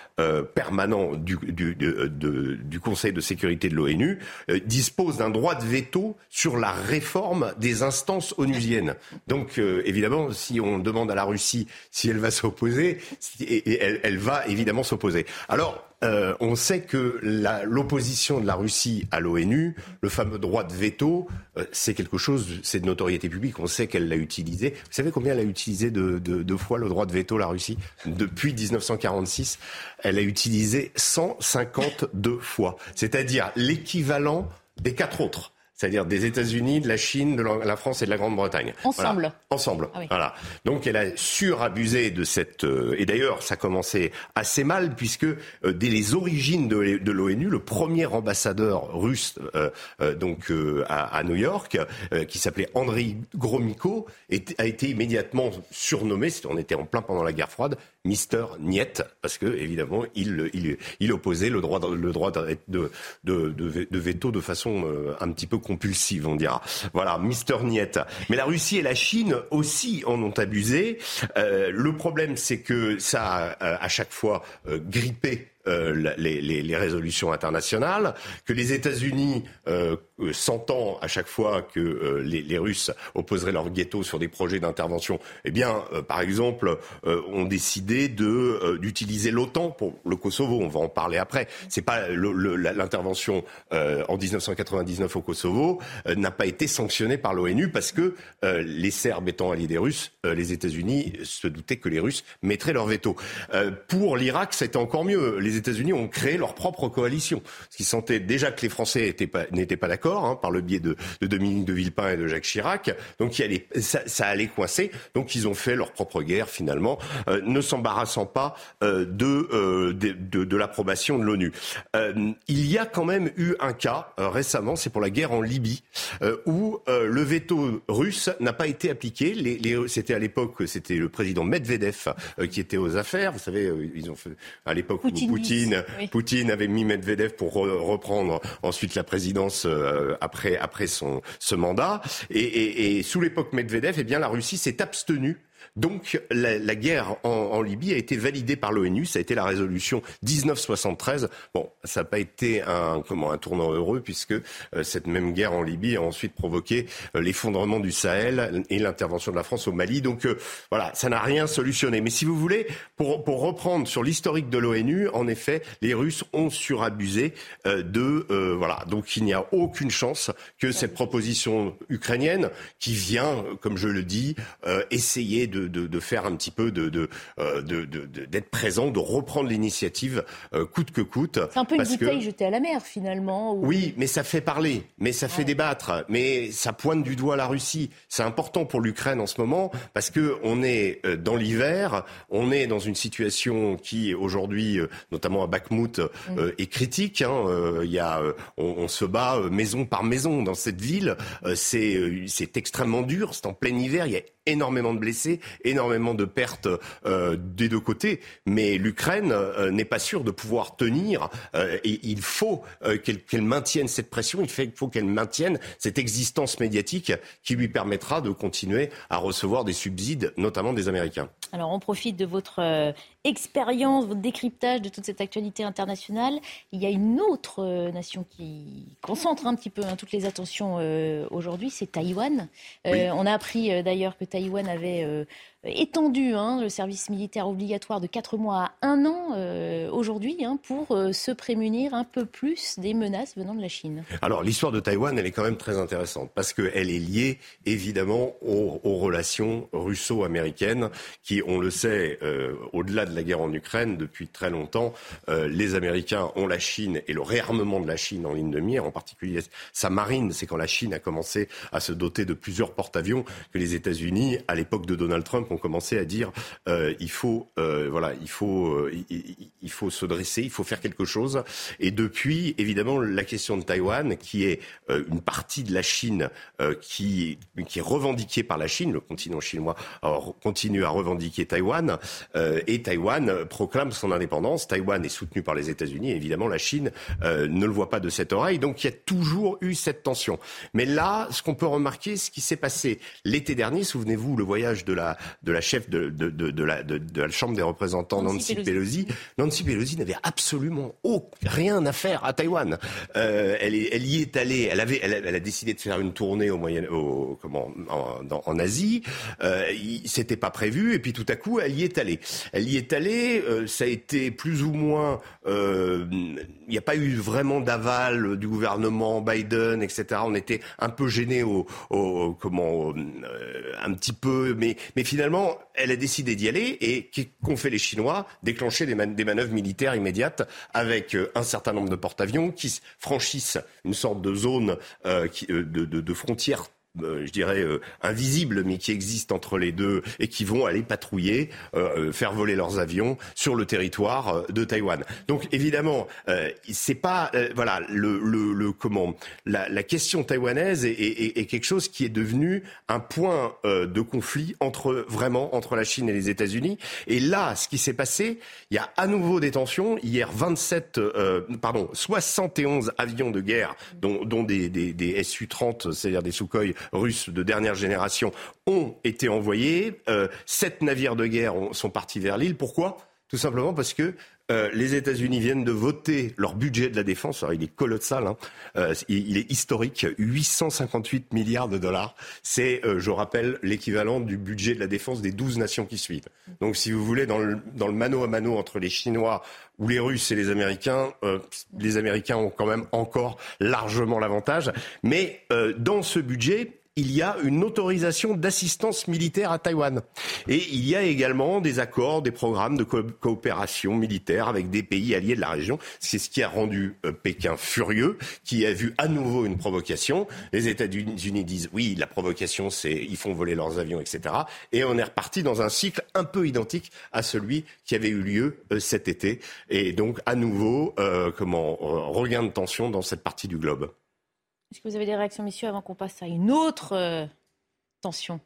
permanents du, du, du, Conseil de sécurité de l'ONU disposent d'un droit de veto sur la réforme des instances onusiennes. Donc, évidemment, si on demande à la Russie si elle va s'opposer, elle, elle va évidemment s'opposer. Alors, euh, on sait que l'opposition de la Russie à l'ONU, le fameux droit de veto, euh, c'est quelque chose, c'est de notoriété publique. On sait qu'elle l'a utilisé. Vous savez combien elle a utilisé de, de, fois le droit de veto, la Russie? Depuis 1946, elle a utilisé 152 fois. C'est-à-dire l'équivalent des quatre autres c'est-à-dire des États-Unis, de la Chine, de la France et de la Grande-Bretagne. Ensemble. Ensemble. Ah voilà. Donc elle a surabusé de cette. Euh, et d'ailleurs, ça commençait assez mal puisque euh, dès les origines de, l'ONU, le premier ambassadeur russe, euh, donc à, New York, qui s'appelait Andrei Gromyko, a été immédiatement surnommé. On était en plein pendant la guerre froide, Mister Niet, parce que évidemment, il, il, il opposait le droit, le droit de, de, de, veto de façon un petit peu compulsive, on dira. Voilà, Mister Niet. Mais la Russie et la Chine aussi en ont abusé. Euh, le problème, c'est que ça a euh, à chaque fois euh, grippé euh, les, résolutions internationales, que les États-Unis, euh, euh, sentant à chaque fois que euh, les, Russes opposeraient leur ghetto sur des projets d'intervention, eh bien, par exemple, ont décidé d'utiliser l'OTAN pour le Kosovo. On va en parler après. C'est pas l'intervention en 1999 au Kosovo n'a pas été sanctionnée par l'ONU parce que les Serbes étant alliés des Russes, les États-Unis se doutaient que les Russes mettraient leur veto. pour l'Irak, c'était encore mieux. États-Unis ont créé leur propre coalition. Ce qui sentait déjà que les Français n'étaient pas, d'accord, hein, par le biais de, Dominique de Villepin et de Jacques Chirac. Donc ça, allait coincer. Donc ils ont fait leur propre guerre finalement, euh, ne s'embarrassant pas euh, euh, de, l'approbation de l'ONU. il y a quand même eu un cas récemment, c'est pour la guerre en Libye, où le veto russe n'a pas été appliqué. c'était à l'époque, c'était le président Medvedev qui était aux affaires. Vous savez, ils ont fait à l'époque Poutine, avait mis Medvedev pour reprendre ensuite la présidence euh, après, après son, ce mandat. Et, sous l'époque Medvedev, eh bien, la Russie s'est abstenue Donc la, guerre en, Libye a été validée par l'ONU, ça a été la résolution 1973. Bon, ça n'a pas été un, comment, un tournant heureux puisque euh, cette même guerre en Libye a ensuite provoqué euh, l'effondrement du Sahel et l'intervention de la France au Mali. Donc euh, voilà, ça n'a rien solutionné. Mais si vous voulez, pour, pour reprendre sur l'historique de l'ONU, en effet, les Russes ont surabusé de voilà. Donc il n'y a aucune chance que cette proposition ukrainienne, qui vient, comme je le dis, essayer de de, faire un petit peu de, euh, d'être présent, de reprendre l'initiative euh, coûte que coûte. C'est un peu une bouteille jetée à la mer finalement. Oui, mais ça fait parler, mais ça fait débattre, mais ça pointe du doigt la Russie. C'est important pour l'Ukraine en ce moment parce que on est euh, dans l'hiver, on est dans une situation qui aujourd'hui, notamment à Bakhmut, mm. est critique. Hein. Il y a, on, se bat maison par maison dans cette ville. C'est c'est extrêmement dur. C'est en plein hiver. Il y a énormément de blessés, énormément de pertes euh, des deux côtés. Mais l'Ukraine euh, n'est pas sûre de pouvoir tenir euh, et il faut qu'elle maintienne cette pression, il faut qu'elle maintienne cette existence médiatique qui lui permettra de continuer à recevoir des subsides, notamment des Américains. Alors on profite de votre expérience, votre décryptage de toute cette actualité internationale. Il y a une autre nation qui concentre un petit peu hein, toutes les attentions aujourd'hui, c'est Taïwan. On a appris d'ailleurs que Taïwan avait euh, étendu hein, le service militaire obligatoire de 4 mois à 1 an euh, aujourd'hui hein, pour euh, se prémunir un peu plus des menaces venant de la Chine. Alors l'histoire de Taïwan, elle est quand même très intéressante parce qu'elle est liée évidemment aux, relations russo-américaines qui, on le sait, au-delà de la guerre en Ukraine, depuis très longtemps, les Américains ont la Chine et le réarmement de la Chine en ligne de mire, en particulier sa marine. C'est quand la Chine a commencé à se doter de plusieurs porte-avions que les États-Unis à l'époque de Donald Trump, ont commencé à dire euh, il faut, euh, voilà, il faut, euh, il, faut se dresser, il faut faire quelque chose. Et depuis, évidemment, la question de Taïwan, qui est une partie de la Chine qui, qui est revendiquée par la Chine, le continent chinois continue à revendiquer Taïwan, et Taïwan proclame son indépendance. Taïwan est soutenu par les États-Unis, évidemment, la Chine ne le voit pas de cette oreille. Donc, il y a toujours eu cette tension. Mais là, ce qu'on peut remarquer, ce qui s'est passé l'été dernier, souvenez vous le voyage de la, de la chef de, de, de, la, de, la Chambre des représentants, Nancy, Pelosi. Nancy Pelosi n'avait absolument rien à faire à Taïwan. Euh, elle, est, elle y est allée, elle, avait, elle, a décidé de faire une tournée au moyen, au, comment, en, en Asie. Euh, C'était pas prévu, et puis tout à coup, elle y est allée. Elle y est allée, euh, ça a été plus ou moins... Euh, il n'y a pas eu vraiment d'aval du gouvernement Biden, etc. On était un peu gênés au, au comment, un petit peu, mais, mais finalement, elle a décidé d'y aller et qu'ont fait les Chinois Déclencher des, manœuvres militaires immédiates avec euh, un certain nombre de porte-avions qui franchissent une sorte de zone euh, de, de, de frontière euh, je dirais, euh, invisibles, mais qui existent entre les deux et qui vont aller patrouiller, euh, faire voler leurs avions sur le territoire de Taïwan. Donc évidemment, c'est pas, voilà, le, le, le, comment, la, la, question taïwanaise est, est, est, quelque chose qui est devenu un point de conflit entre vraiment entre la Chine et les États-Unis. Et là, ce qui s'est passé, il y a à nouveau des tensions. Hier, 27, pardon, 71 avions de guerre, dont, dont des, des, des Su-30, c'est-à-dire des Sukhoi russes de dernière génération ont été envoyés. Euh, sept navires de guerre sont partis vers l'île. Pourquoi? Tout simplement parce que euh, les États-Unis viennent de voter leur budget de la défense. Alors, il est colossal, hein. euh, il, est historique, 858 milliards de dollars. C'est, je rappelle, l'équivalent du budget de la défense des 12 nations qui suivent. Donc, si vous voulez, dans le, dans le mano à mano entre les Chinois ou les Russes et les Américains, les Américains ont quand même encore largement l'avantage. Mais dans ce budget, il y a une autorisation d'assistance militaire à Taïwan. Et il y a également des accords, des programmes de coopération militaire avec des pays alliés de la région. C'est ce qui a rendu euh, Pékin furieux, qui a vu à nouveau une provocation. Les États-Unis disent oui, la provocation, c'est ils font voler leurs avions, etc. Et on est reparti dans un cycle un peu identique à celui qui avait eu lieu euh, cet été. Et donc à nouveau, euh, comment regain de tension dans cette partie du globe. Est-ce que vous avez des réactions, messieurs, avant qu'on passe à une autre euh, tension?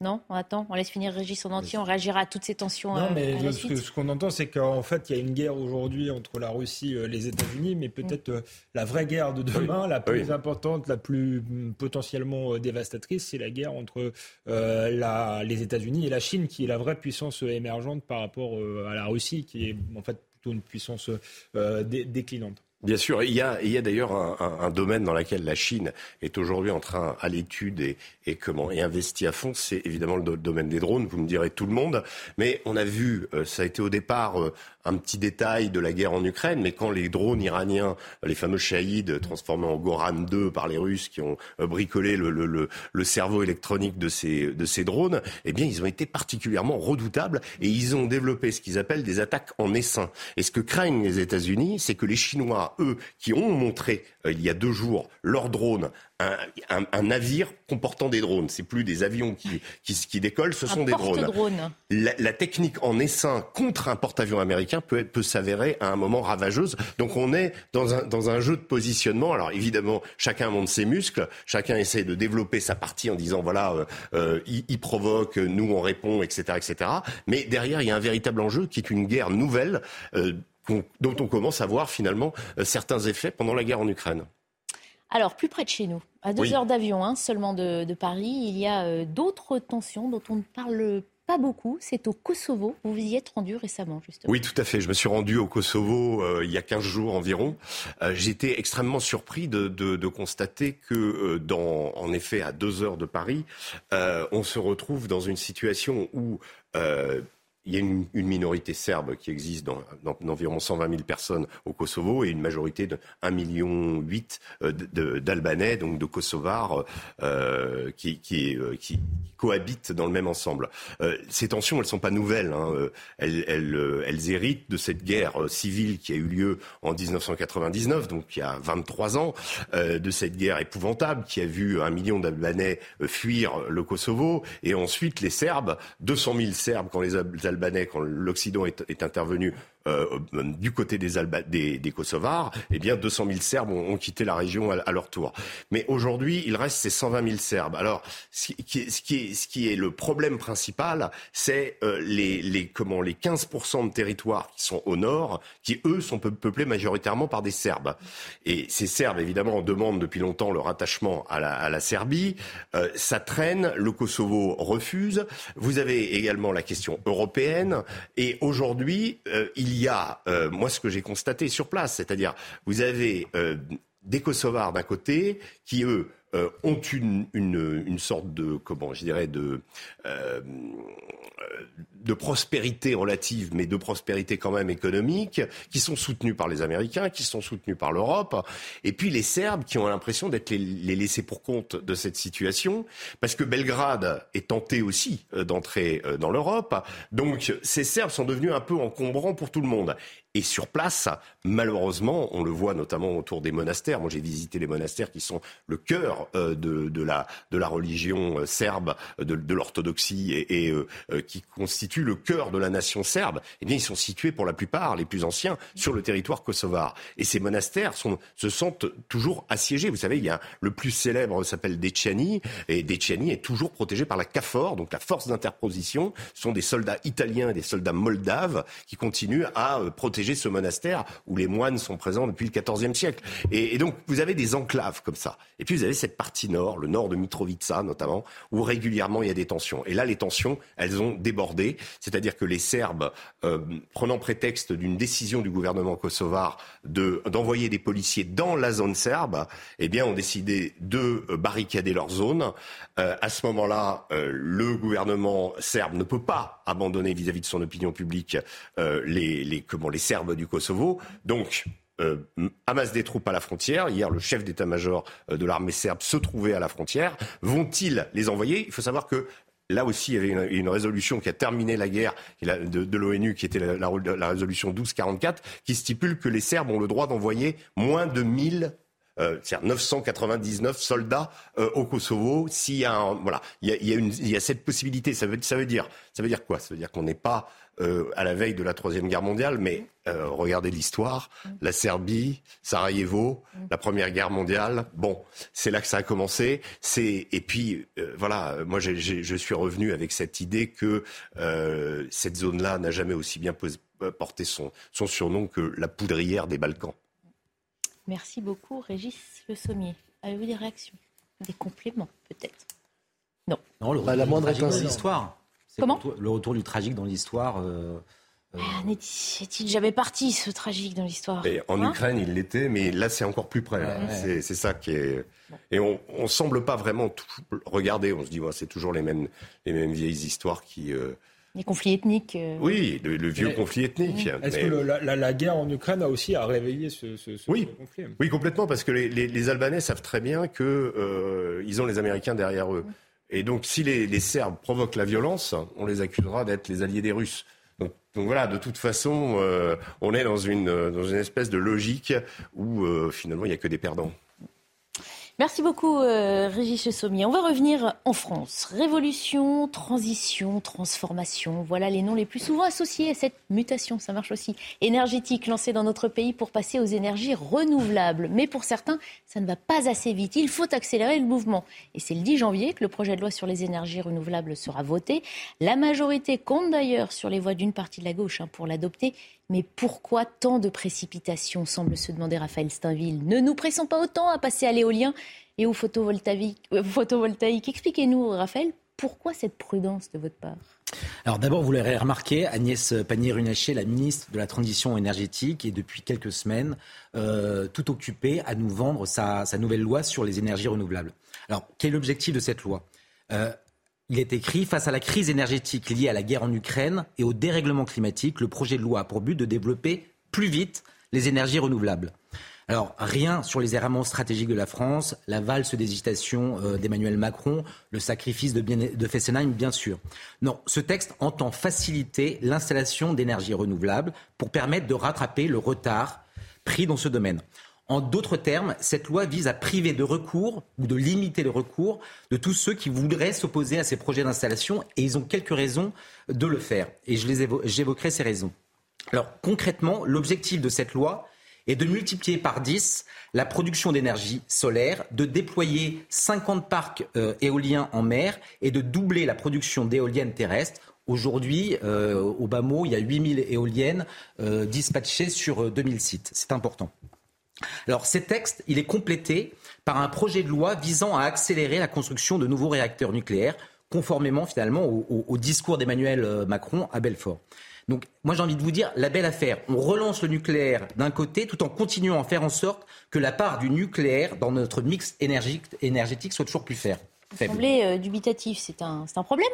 Non, on attend, on laisse finir Régis son entier, on réagira à toutes ces tensions. Non, mais ce, qu'on entend, c'est qu'en fait, il y a une guerre aujourd'hui entre la Russie et les États-Unis, mais peut-être mm. la vraie guerre de demain, la plus importante, la plus mm, potentiellement dévastatrice, c'est la guerre entre les États-Unis et la Chine, qui est la vraie puissance émergente par rapport à la Russie, qui est en fait plutôt une puissance déclinante. Bien sûr, il y a, il y a d'ailleurs un, un, domaine dans lequel la Chine est aujourd'hui en train à l'étude et, et comment et investi à fond, c'est évidemment le domaine des drones. Vous me direz tout le monde, mais on a vu, euh, ça a été au départ euh, un petit détail de la guerre en Ukraine, mais quand les drones iraniens, les fameux Shahid transformés en Goran 2 par les Russes qui ont euh, bricolé le, le, le, le, cerveau électronique de ces, de ces drones, eh bien ils ont été particulièrement redoutables et ils ont développé ce qu'ils appellent des attaques en essaim. Et ce que craignent les États-Unis, c'est que les Chinois eux, qui ont montré euh, il y a deux jours leurs drones, un, un, navire comportant des drones. C'est plus des avions qui, qui, qui décollent, ce sont des drones. La, la, technique en essaim contre un porte-avions américain peut, peut s'avérer à un moment ravageuse. Donc on est dans un, dans un jeu de positionnement. Alors évidemment, chacun monte ses muscles, chacun essaie de développer sa partie en disant voilà, euh, euh il, il, provoque, nous on répond, etc., etc. Mais derrière, il y a un véritable enjeu qui est une guerre nouvelle. Euh, dont on commence à voir finalement euh, certains effets pendant la guerre en Ukraine. Alors, plus près de chez nous, à deux heures d'avion hein, seulement de, Paris, il y a euh, d'autres tensions dont on ne parle pas beaucoup. C'est au Kosovo. Vous vous y êtes rendu récemment, justement. Oui, tout à fait. Je me suis rendu au Kosovo euh, il y a 15 jours environ. J'étais extrêmement surpris de, de, constater que, dans, en effet, à deux heures de Paris, on se retrouve dans une situation où il y a une, minorité serbe qui existe dans, dans, d'environ 120 000 personnes au Kosovo et une majorité de 1,8 million euh, d'Albanais, donc de Kosovars, euh, euh, qui, cohabitent dans le même ensemble. Ces tensions, elles ne sont pas nouvelles. Hein. Elles, héritent de cette guerre civile qui a eu lieu en 1999, donc il y a 23 ans, de cette guerre épouvantable qui a vu un million d'Albanais fuir le Kosovo et ensuite les Serbes, 200 000 Serbes quand les albanais, quand l'Occident est, est intervenu euh, du côté des, Kosovars, eh bien 200 000 Serbes ont, quitté la région à, leur tour. Mais aujourd'hui, il reste ces 120 000 Serbes. Alors, ce qui, est, le problème principal, c'est euh, les, les, comment, les 15% de territoires qui sont au nord, qui eux sont peuplés majoritairement par des Serbes. Et ces Serbes, évidemment, demandent depuis longtemps leur attachement à la, Serbie. Euh, ça traîne, le Kosovo refuse. Vous avez également la question européenne. Et aujourd'hui, euh, il il y a, euh, moi, ce que j'ai constaté sur place, c'est-à-dire, vous avez euh, des Kosovars d'un côté qui, eux, euh, ont une, une, une, sorte de, comment je dirais, de, euh, de prospérité relative, mais de prospérité quand même économique, qui sont soutenus par les Américains, qui sont soutenus par l'Europe, et puis les Serbes qui ont l'impression d'être les, les, laissés pour compte de cette situation, parce que Belgrade est tenté aussi euh, d'entrer dans l'Europe, donc ces Serbes sont devenus un peu encombrants pour tout le monde. Et sur place, malheureusement, on le voit notamment autour des monastères. Moi, j'ai visité les monastères qui sont le cœur euh, de, la, religion euh, serbe, de, l'orthodoxie et, euh, qui constituent le cœur de la nation serbe. Eh bien, ils sont situés pour la plupart, les plus anciens, sur le territoire kosovar. Et ces monastères se sentent toujours assiégés. Vous savez, il y a le plus célèbre s'appelle Deciani, et Deciani est toujours protégé par la CAFOR, donc la force d'interposition. Ce sont des soldats italiens et des soldats moldaves qui continuent à protéger ce monastère où les moines sont présents depuis le XIVe siècle. Et, donc, vous avez des enclaves comme ça. Et puis, vous avez cette partie nord, le nord de Mitrovica notamment, où régulièrement il y a des tensions. Et là, les tensions, elles ont débordé. C'est-à-dire que les Serbes, euh, prenant prétexte d'une décision du gouvernement kosovar de, d'envoyer des policiers dans la zone serbe, eh bien, ont décidé de barricader leur zone. Euh, à ce moment-là, euh, le gouvernement serbe ne peut pas abandonner vis-à-vis de son opinion publique les, les, comment, les Serbes du Kosovo. Donc, euh, amasse des troupes à la frontière. Hier, le chef d'état-major euh, de l'armée serbe se trouvait à la frontière. Vont-ils les envoyer? Il faut savoir que Là aussi, il y avait une, résolution qui a terminé la guerre de, l'ONU, qui était la, la, la résolution 1244, qui stipule que les Serbes ont le droit d'envoyer moins de 1000 euh, c'est-à-dire 999 soldats euh, au Kosovo. S'il y a voilà, il y a cette possibilité. Ça veut, ça veut dire, ça veut dire quoi? Ça veut dire qu'on n'est pas euh, à la veille de la troisième guerre mondiale, mais euh, regardez l'histoire, la Serbie, Sarajevo, la première guerre mondiale. Bon, c'est là que ça a commencé. C'est et puis euh, voilà, moi je suis revenu avec cette idée que euh, cette zone-là n'a jamais aussi bien porté son, son surnom que la poudrière des Balkans. Merci beaucoup, Régis Le Sommier. Avez-vous des réactions? Des compléments, peut-être? Non. Non, le Bah, la moindre tragique Comment le retour, le retour du tragique dans l'histoire. euh, euh, Ah, N'est-il jamais parti, ce tragique dans l'histoire en Hein Ukraine, il l'était, mais là, c'est encore plus près. Ouais. C'est, ça qui est. Et on, on semble pas vraiment tout regarder. On se dit, ouais, c'est toujours les mêmes, les mêmes vieilles histoires qui. euh, Les conflits ethniques. euh, Oui, le, le vieux Mais- conflit ethnique. Est-ce Mais- que le- la, guerre en Ukraine a aussi à réveiller ce, ce- ce- Oui. conflit? Oui, complètement, parce que les, les- les Albanais savent très bien que euh, ont les Américains derrière eux. Et donc, si les, Serbes provoquent la violence, on les accusera d'être les alliés des Russes. Donc, donc voilà, de toute façon, euh, on est dans une, euh, dans une espèce de logique où euh, finalement il n'y a que des perdants. Merci beaucoup, euh, Régis Sommier. On va revenir en France. Révolution, transition, transformation. Voilà les noms les plus souvent associés à cette mutation. Ça marche aussi. Énergétique lancée dans notre pays pour passer aux énergies renouvelables. Mais pour certains, ça ne va pas assez vite. Il faut accélérer le mouvement. Et c'est le 10 janvier que le projet de loi sur les énergies renouvelables sera voté. La majorité compte d'ailleurs sur les voix d'une partie de la gauche hein, pour l'adopter. Mais pourquoi tant de précipitation semble se demander Raphaël Steinville. Ne nous pressons pas autant à passer à l'éolien et au photovoltaïque. euh. Expliquez-nous, Raphaël, pourquoi cette prudence de votre part? Alors d'abord, vous l'aurez remarqué, Agnès Pannier-Runacher, la ministre de la Transition énergétique, est depuis quelques semaines euh, tout occupée à nous vendre sa, sa nouvelle loi sur les énergies renouvelables. Alors, quel est l'objectif de cette loi? Euh, Il est écrit, face à la crise énergétique liée à la guerre en Ukraine et au dérèglement climatique, le projet de loi a pour but de développer plus vite les énergies renouvelables. Alors, rien sur les errements stratégiques de la France, la valse d'hésitation euh, d'Emmanuel Macron, le sacrifice de, Fessenheim, bien sûr. Non, ce texte entend faciliter l'installation d'énergies renouvelables pour permettre de rattraper le retard pris dans ce domaine. En d'autres termes, cette loi vise à priver de recours ou de limiter le recours de tous ceux qui voudraient s'opposer à ces projets d'installation et ils ont quelques raisons de le faire. Et j'évoquerai ces raisons. Alors concrètement, l'objectif de cette loi est de multiplier par 10 la production d'énergie solaire, de déployer 50 parcs euh, éoliens en mer et de doubler la production d'éoliennes terrestres. Aujourd'hui, euh, au bas il y a 8000 éoliennes euh, dispatchées sur euh, 2000 sites. C'est important. Alors, ces textes, il est complété par un projet de loi visant à accélérer la construction de nouveaux réacteurs nucléaires, conformément finalement au, discours d'Emmanuel Macron à Belfort. Donc, moi, j'ai envie de vous dire, la belle affaire. On relance le nucléaire d'un côté, tout en continuant à faire en sorte que la part du nucléaire dans notre mix énergétique soit toujours plus faire- Vous faible. semblez euh, dubitatif, c'est un, c'est un problème?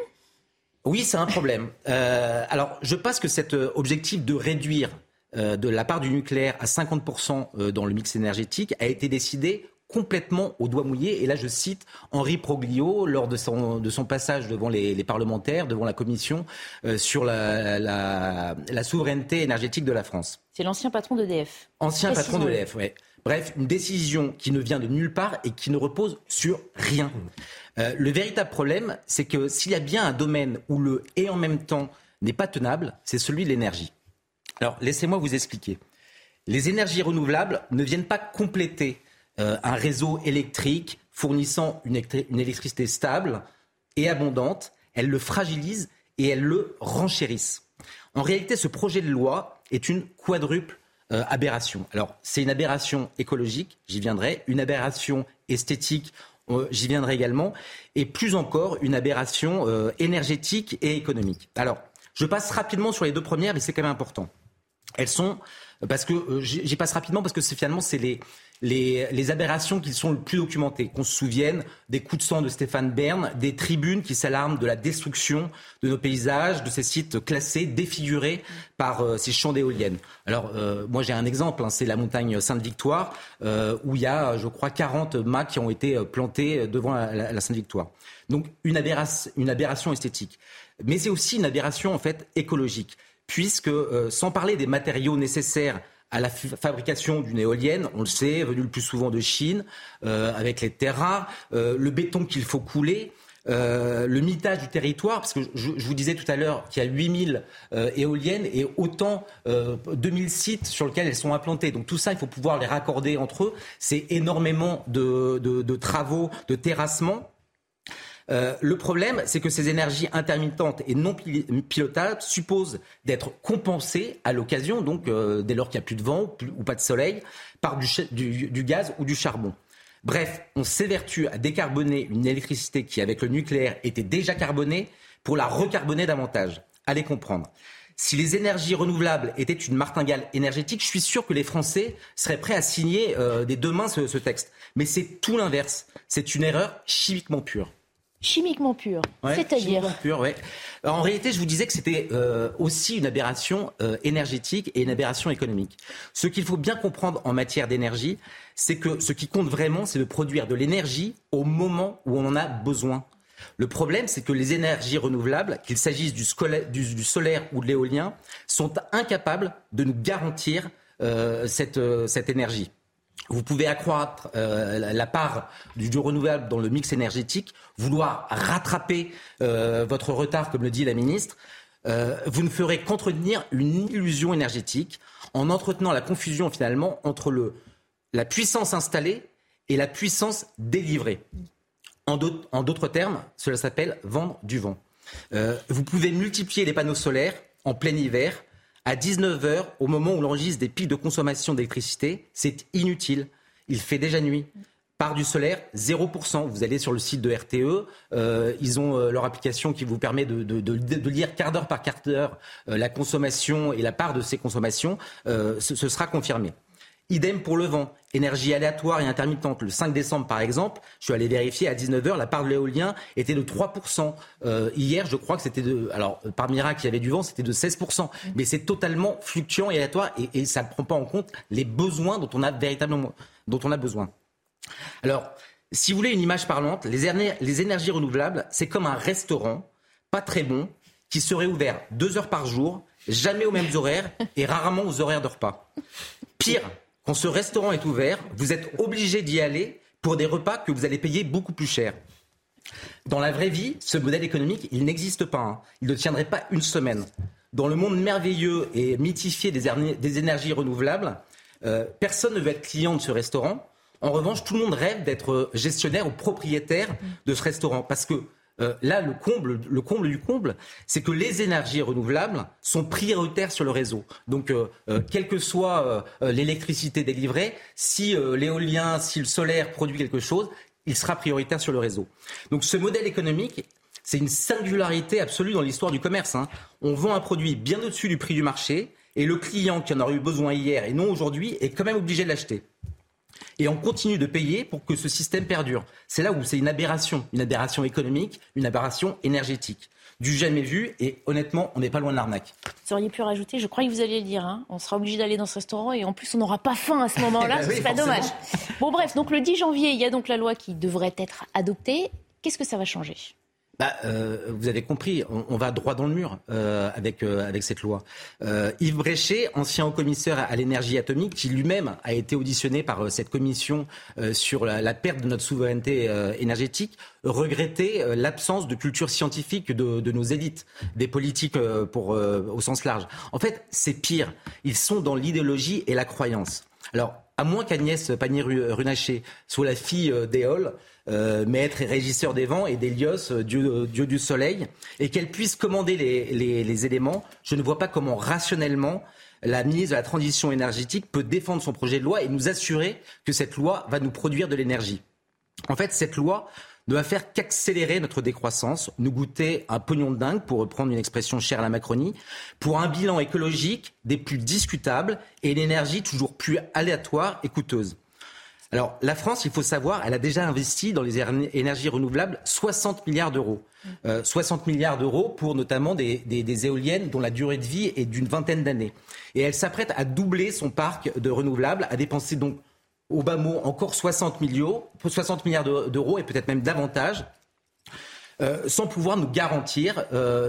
Oui, c'est un problème. Euh, alors, je pense que cet euh, objectif de réduire euh, de la part du nucléaire à 50% euh, dans le mix énergétique a été décidé complètement au doigt mouillé. Et là, je cite Henri Proglio lors de son, de son passage devant les, les parlementaires, devant la commission euh, sur la, la, la souveraineté énergétique de la France. C'est l'ancien patron d'EDF. Ancien patron de Précisons-le. l'EDF, ouais. Bref, une décision qui ne vient de nulle part et qui ne repose sur rien. Euh, le véritable problème, c'est que s'il y a bien un domaine où le et en même temps n'est pas tenable, c'est celui de l'énergie. Alors, laissez-moi vous expliquer. Les énergies renouvelables ne viennent pas compléter euh, un réseau électrique fournissant une, électri- une électricité stable et abondante. Elles le fragilisent et elles le renchérissent. En réalité, ce projet de loi est une quadruple euh, aberration. Alors, c'est une aberration écologique, j'y viendrai, une aberration esthétique, euh, j'y viendrai également, et plus encore une aberration énergétique et économique. Alors, je passe rapidement sur les deux premières, mais c'est quand même important. Elles sont parce que j'y passe rapidement parce que finalement c'est les, les les aberrations qui sont le plus documentées. Qu'on se souvienne des coups de sang de Stéphane Bern, des tribunes qui s'alarment de la destruction de nos paysages, de ces sites classés, défigurés par euh, ces champs d'éoliennes. Alors euh, moi j'ai un exemple, hein, c'est la montagne Sainte-Victoire euh, où il y a, je crois, 40 mâts qui ont été euh, plantés devant la, la- Sainte-Victoire. Donc une aberration, une aberration esthétique, mais c'est aussi une aberration en fait écologique puisque, euh, sans parler des matériaux nécessaires à la fabrication d'une éolienne, on le sait, venu le plus souvent de Chine, euh, avec les terres rares, euh, le béton qu'il faut couler. Euh, le mitage du territoire, parce que je, vous disais tout à l'heure qu'il y a 8000 éoliennes et autant 2000 sites sur lesquels elles sont implantées. Donc tout ça, il faut pouvoir les raccorder entre eux. C'est énormément de, de, travaux, de terrassement. Euh, le problème, c'est que ces énergies intermittentes et non pilotables supposent d'être compensées à l'occasion, donc euh, dès lors qu'il n'y a plus de vent ou, pas de soleil, par du, gaz ou du charbon. Bref, on s'évertue à décarboner une électricité qui, avec le nucléaire, était déjà carbonée pour la recarboner davantage. Allez comprendre. Si les énergies renouvelables étaient une martingale énergétique, je suis sûr que les Français seraient prêts à signer euh, dès demain ce texte. Mais c'est tout l'inverse. C'est une erreur chimiquement pure chimiquement pur. C'est-à-dire En réalité, je vous disais que c'était euh, aussi une aberration euh, énergétique et une aberration économique. Ce qu'il faut bien comprendre en matière d'énergie, c'est que ce qui compte vraiment, c'est de produire de l'énergie au moment où on en a besoin. Le problème, c'est que les énergies renouvelables, qu'il s'agisse du, du, solaire ou de l'éolien, sont incapables de nous garantir euh, cette, cette énergie. Vous pouvez accroître euh, la part du, renouvelable dans le mix énergétique, vouloir rattraper euh, votre retard, comme le dit la ministre. Euh, vous ne ferez qu'entretenir une illusion énergétique en entretenant la confusion finalement entre la puissance installée et la puissance délivrée. En d'autres termes, cela s'appelle vendre du vent. vous pouvez multiplier les panneaux solaires en plein hiver à 19h, au moment où l'on enregistre des pics de consommation d'électricité, c'est inutile. Il fait déjà nuit. Par du solaire, 0%. Vous allez sur le site de RTE, euh, ils ont euh, leur application qui vous permet de, lire quart d'heure par quart d'heure euh, la consommation et la part de ces consommations. ce, sera confirmé. Idem pour le vent. Énergie aléatoire et intermittente. Le 5 décembre, par exemple, je suis allé vérifier à 19h, la part de l'éolien était de 3%. Euh, hier, je crois que c'était de. Alors, par miracle, il y avait du vent, c'était de 16%. Mais c'est totalement fluctuant et aléatoire et, ça ne prend pas en compte les besoins dont on a véritablement dont on a besoin. Alors, si vous voulez une image parlante, les, les énergies renouvelables, c'est comme un restaurant, pas très bon, qui serait ouvert deux heures par jour, jamais aux mêmes horaires et rarement aux horaires de repas. Pire, quand ce restaurant est ouvert, vous êtes obligé d'y aller pour des repas que vous allez payer beaucoup plus cher. Dans la vraie vie, ce modèle économique, il n'existe pas. Hein. Il ne tiendrait pas une semaine. Dans le monde merveilleux et mythifié des, énergies renouvelables, euh, personne ne veut être client de ce restaurant. En revanche, tout le monde rêve d'être gestionnaire ou propriétaire de ce restaurant parce que euh, là, le comble, le comble du comble, c'est que les énergies renouvelables sont prioritaires sur le réseau. Donc, euh, euh, quelle que soit l'électricité délivrée, si l'éolien, si le solaire produit quelque chose, il sera prioritaire sur le réseau. Donc, ce modèle économique, c'est une singularité absolue dans l'histoire du commerce. Hein. On vend un produit bien au-dessus du prix du marché, et le client qui en aurait eu besoin hier et non aujourd'hui est quand même obligé de l'acheter et on continue de payer pour que ce système perdure. C'est là où c'est une aberration, une aberration économique, une aberration énergétique. Du jamais vu, et honnêtement, on n'est pas loin de l'arnaque. Vous auriez pu rajouter, je crois que vous alliez le dire, hein, on sera obligé d'aller dans ce restaurant et en plus on n'aura pas faim à ce moment-là, c'est pas dommage. Bon bref, donc le 10 janvier, il y a donc la loi qui devrait être adoptée. Qu'est-ce que ça va changer? Bah, euh, vous avez compris, on, va droit dans le mur euh, avec, euh, avec cette loi. Yves Bréchet, ancien haut commissaire à, l'énergie atomique, qui lui-même a été auditionné par cette commission sur la, perte de notre souveraineté énergétique, regrettait l'absence de culture scientifique de, de, nos élites, des politiques pour, au sens large. En fait, c'est pire. Ils sont dans l'idéologie et la croyance. Alors, à moins qu'Agnès Pannier-Runacher soit la fille d'Éole, euh, maître et régisseur des vents, et d'Hélios, euh, dieu, dieu, du soleil, et qu'elle puisse commander les, éléments, je ne vois pas comment rationnellement la ministre de la Transition énergétique peut défendre son projet de loi et nous assurer que cette loi va nous produire de l'énergie. En fait, cette loi ne va faire qu'accélérer notre décroissance, nous goûter un pognon de dingue, pour reprendre une expression chère à la Macronie, pour un bilan écologique des plus discutables et une énergie toujours plus aléatoire et coûteuse. Alors, la France, il faut savoir, elle a déjà investi dans les énergies renouvelables 60 milliards d'euros. 60 euh, milliards d'euros pour notamment des, éoliennes dont la durée de vie est d'une vingtaine d'années. Et elle s'apprête à doubler son parc de renouvelables, à dépenser donc au bas mot encore 60, 60 milliards d'euros et peut-être même davantage. sans pouvoir nous garantir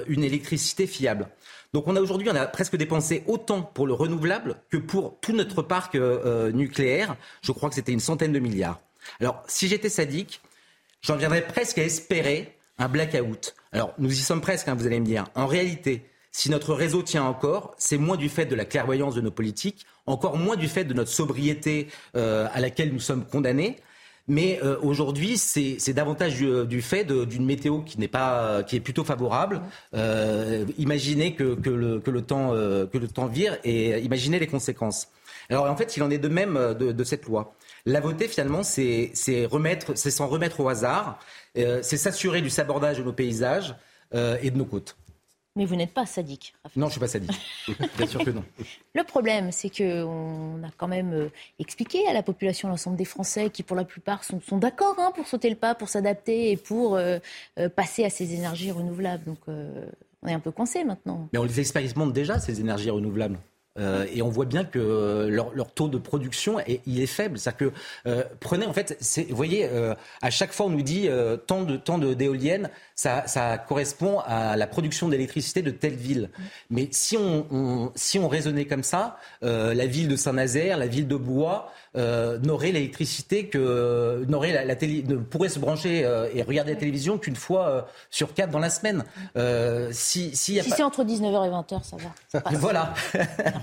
une électricité fiable. Donc on a aujourd'hui, on a presque dépensé autant pour le renouvelable que pour tout notre parc nucléaire. Je crois que c'était une centaine de milliards. Alors si j'étais sadique, j'en viendrais presque à espérer un blackout. Alors nous y sommes presque, hein, vous allez me dire. En réalité, si notre réseau tient encore, c'est moins du fait de la clairvoyance de nos politiques, encore moins du fait de notre sobriété euh, à laquelle nous sommes condamnés. Mais euh, aujourd'hui, c'est davantage du, fait d'une météo qui n'est pas, qui est plutôt favorable. Euh, imaginez que, le, temps, que le temps vire et imaginez les conséquences. Alors en fait, il en est de même de, de cette loi. La voter finalement, c'est remettre, c'est s'en remettre au hasard, c'est s'assurer du sabordage de nos paysages et de nos côtes. Mais vous n'êtes pas sadique. Non, je ne suis pas sadique. Bien sûr que non. Le problème, c'est qu'on a quand même euh, expliqué à la population, l'ensemble des Français, qui pour la plupart sont, sont d'accord hein, pour sauter le pas, pour s'adapter et pour euh, euh, passer à ces énergies renouvelables. Donc on est un peu coincé maintenant. Mais on les expérimente déjà, ces énergies renouvelables. Euh, et on voit bien que leur, leur, taux de production est, il est faible. C'est-à-dire que euh, prenez en fait, vous voyez, euh, à chaque fois on nous dit tant de tant d'éoliennes, ça, ça, correspond à la production d'électricité de telle ville. Mais si on, on, si on raisonnait comme ça, la ville de Saint-Nazaire, la ville de Blois, euh, n'aurait l'électricité que n'aurait la, télé, ne pourrait se brancher euh, et regarder la télévision qu'une fois euh, sur quatre dans la semaine. si si, c'est entre 19h et 20h, ça va. voilà.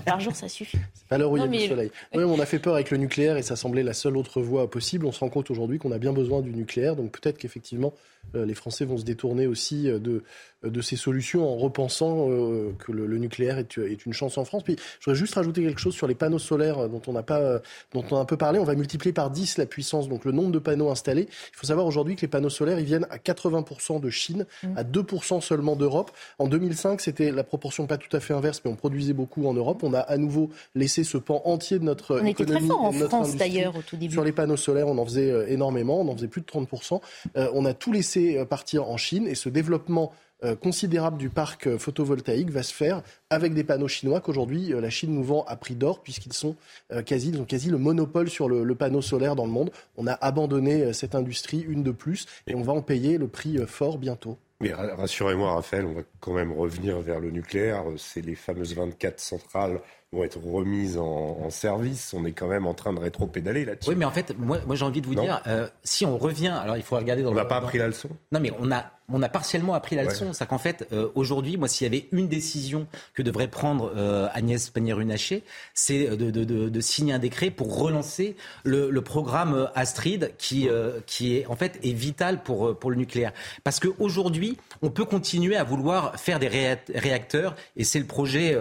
Par jour, ça suffit. C'est pas l'heure où il y a du soleil. on a fait peur avec le nucléaire et ça semblait la seule autre voie possible. On se rend compte aujourd'hui qu'on a bien besoin du nucléaire, donc peut-être qu'effectivement les Français vont se détourner aussi de de ces solutions en repensant euh, que le, nucléaire est, est, une chance en France. Puis je voudrais juste rajouter quelque chose sur les panneaux solaires euh, dont on n'a pas, euh, dont on a un peu parlé. On va multiplier par 10 la puissance, donc le nombre de panneaux installés. Il faut savoir aujourd'hui que les panneaux solaires, ils viennent à 80% de Chine, mmh. à 2% seulement d'Europe. En 2005, c'était la proportion pas tout à fait inverse, mais on produisait beaucoup en Europe. On a à nouveau laissé ce pan entier de notre on était très fort en France d'ailleurs au tout début. Sur les panneaux solaires, on en faisait énormément, on en faisait plus de 30%. on a tout laissé partir en Chine et ce développement euh, considérable du parc euh, photovoltaïque va se faire avec des panneaux chinois qu'aujourd'hui euh, la Chine nous vend à prix d'or puisqu'ils sont quasi, ils ont quasi le monopole sur le, panneau solaire dans le monde. On a abandonné cette industrie, une de plus, et on va en payer le prix fort bientôt. Mais rassurez-moi, Raphaël, on va quand même revenir vers le nucléaire. C'est les fameuses 24 centrales vont être remises en, service. On est quand même en train de rétro-pédaler là-dessus. Oui, mais en fait, moi, moi j'ai envie de vous dire, si on revient, alors il faut regarder dans on n'a pas appris la leçon? Non, mais on a on a partiellement appris la leçon. C'est qu'en fait, euh, aujourd'hui, moi, s'il y avait une décision que devrait prendre euh, Agnès Pannier-Runacher, c'est de, de, de, de, signer un décret pour relancer le, le programme Astrid, qui, euh, qui est en fait est vital pour, pour le nucléaire. Parce qu'aujourd'hui, on peut continuer à vouloir faire des réacteurs, et c'est le projet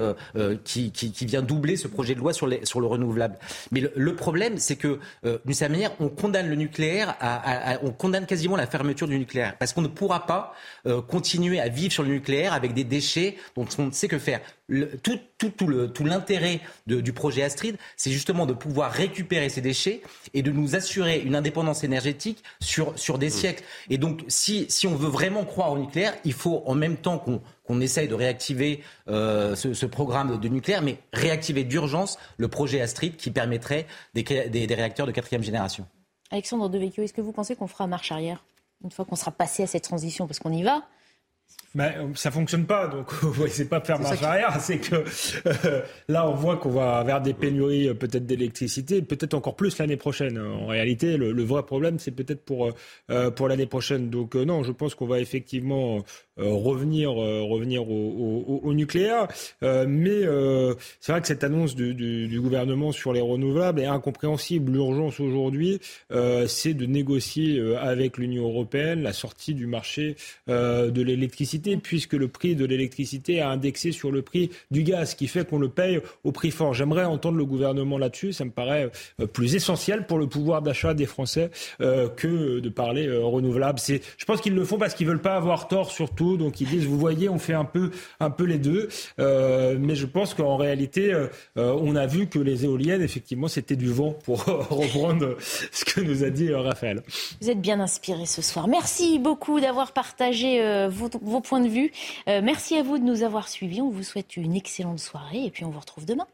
qui, qui, qui, vient doubler ce projet de loi sur, les, sur le renouvelable. Mais le, le problème, c'est que d'une certaine manière, on condamne le nucléaire, à, à, on condamne quasiment la fermeture du nucléaire, parce qu'on ne pourra pas euh, continuer à vivre sur le nucléaire avec des déchets dont on ne sait que faire. tout, tout, tout l'intérêt du projet Astrid, c'est justement de pouvoir récupérer ces déchets et de nous assurer une indépendance énergétique sur, sur des mmh. siècles. Et donc, si, si on veut vraiment croire au nucléaire, il faut en même temps qu'on qu'on essaye de réactiver euh, ce, programme de nucléaire, mais réactiver d'urgence le projet Astrid qui permettrait des, des, des réacteurs de quatrième génération. Alexandre Devecchio, est-ce que vous pensez qu'on fera marche arrière? Une fois qu'on sera passé à cette transition, parce qu'on y va, ben, ça fonctionne pas, donc c'est pas faire marche arrière, c'est que euh, là on voit qu'on va vers des pénuries euh, peut-être d'électricité, peut-être encore plus l'année prochaine. En réalité, le, vrai problème c'est peut-être pour euh, pour l'année prochaine. Donc non, je pense qu'on va effectivement revenir revenir au, au, nucléaire, mais c'est vrai que cette annonce du, du, du, gouvernement sur les renouvelables est incompréhensible. L'urgence aujourd'hui, c'est de négocier avec l'Union européenne la sortie du marché de l'électricité puisque le prix de l'électricité a indexé sur le prix du gaz, ce qui fait qu'on le paye au prix fort. J'aimerais entendre le gouvernement là-dessus. Ça me paraît euh, plus essentiel pour le pouvoir d'achat des Français euh, que de parler euh, renouvelable. Je pense qu'ils le font parce qu'ils veulent pas avoir tort surtout. Donc ils disent, vous voyez, on fait un peu, un peu les deux. mais je pense qu'en réalité, on a vu que les éoliennes, effectivement, c'était du vent pour reprendre ce que nous a dit Raphaël. Vous êtes bien inspiré ce soir. Merci beaucoup d'avoir partagé vos, vos point de vue. Euh, merci à vous de nous avoir suivis. On vous souhaite une excellente soirée et puis on vous retrouve demain.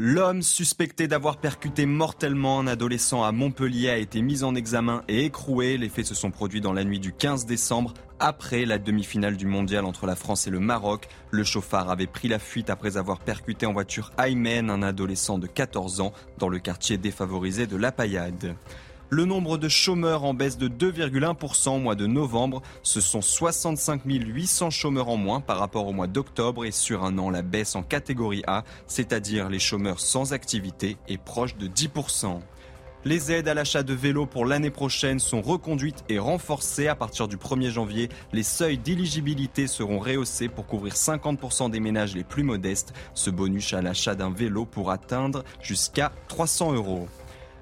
L'homme suspecté d'avoir percuté mortellement un adolescent à Montpellier a été mis en examen et écroué. Les faits se sont produits dans la nuit du 15 décembre, après la demi-finale du mondial entre la France et le Maroc. Le chauffard avait pris la fuite après avoir percuté en voiture Aymen, un adolescent de 14 ans, dans le quartier défavorisé de La Paillade. Le nombre de chômeurs en baisse de 2,1% au mois de novembre. Ce sont 65 800 chômeurs en moins par rapport au mois d'octobre et sur un an, la baisse en catégorie A, c'est-à-dire les chômeurs sans activité, est proche de 10%. Les aides à l'achat de vélos pour l'année prochaine sont reconduites et renforcées. À partir du 1er janvier, les seuils d'éligibilité seront rehaussés pour couvrir 50% des ménages les plus modestes. Ce bonus à l'achat d'un vélo pour atteindre jusqu'à 300 euros.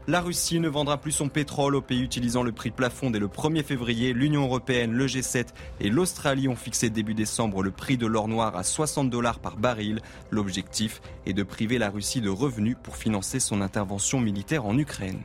La Russie ne vendra plus son pétrole aux pays utilisant le prix plafond dès le 1er février. L'Union européenne, le G7 et l'Australie ont fixé début décembre le prix de l'or noir à 60 dollars par baril. L'objectif est de priver la Russie de revenus pour financer son intervention militaire en Ukraine.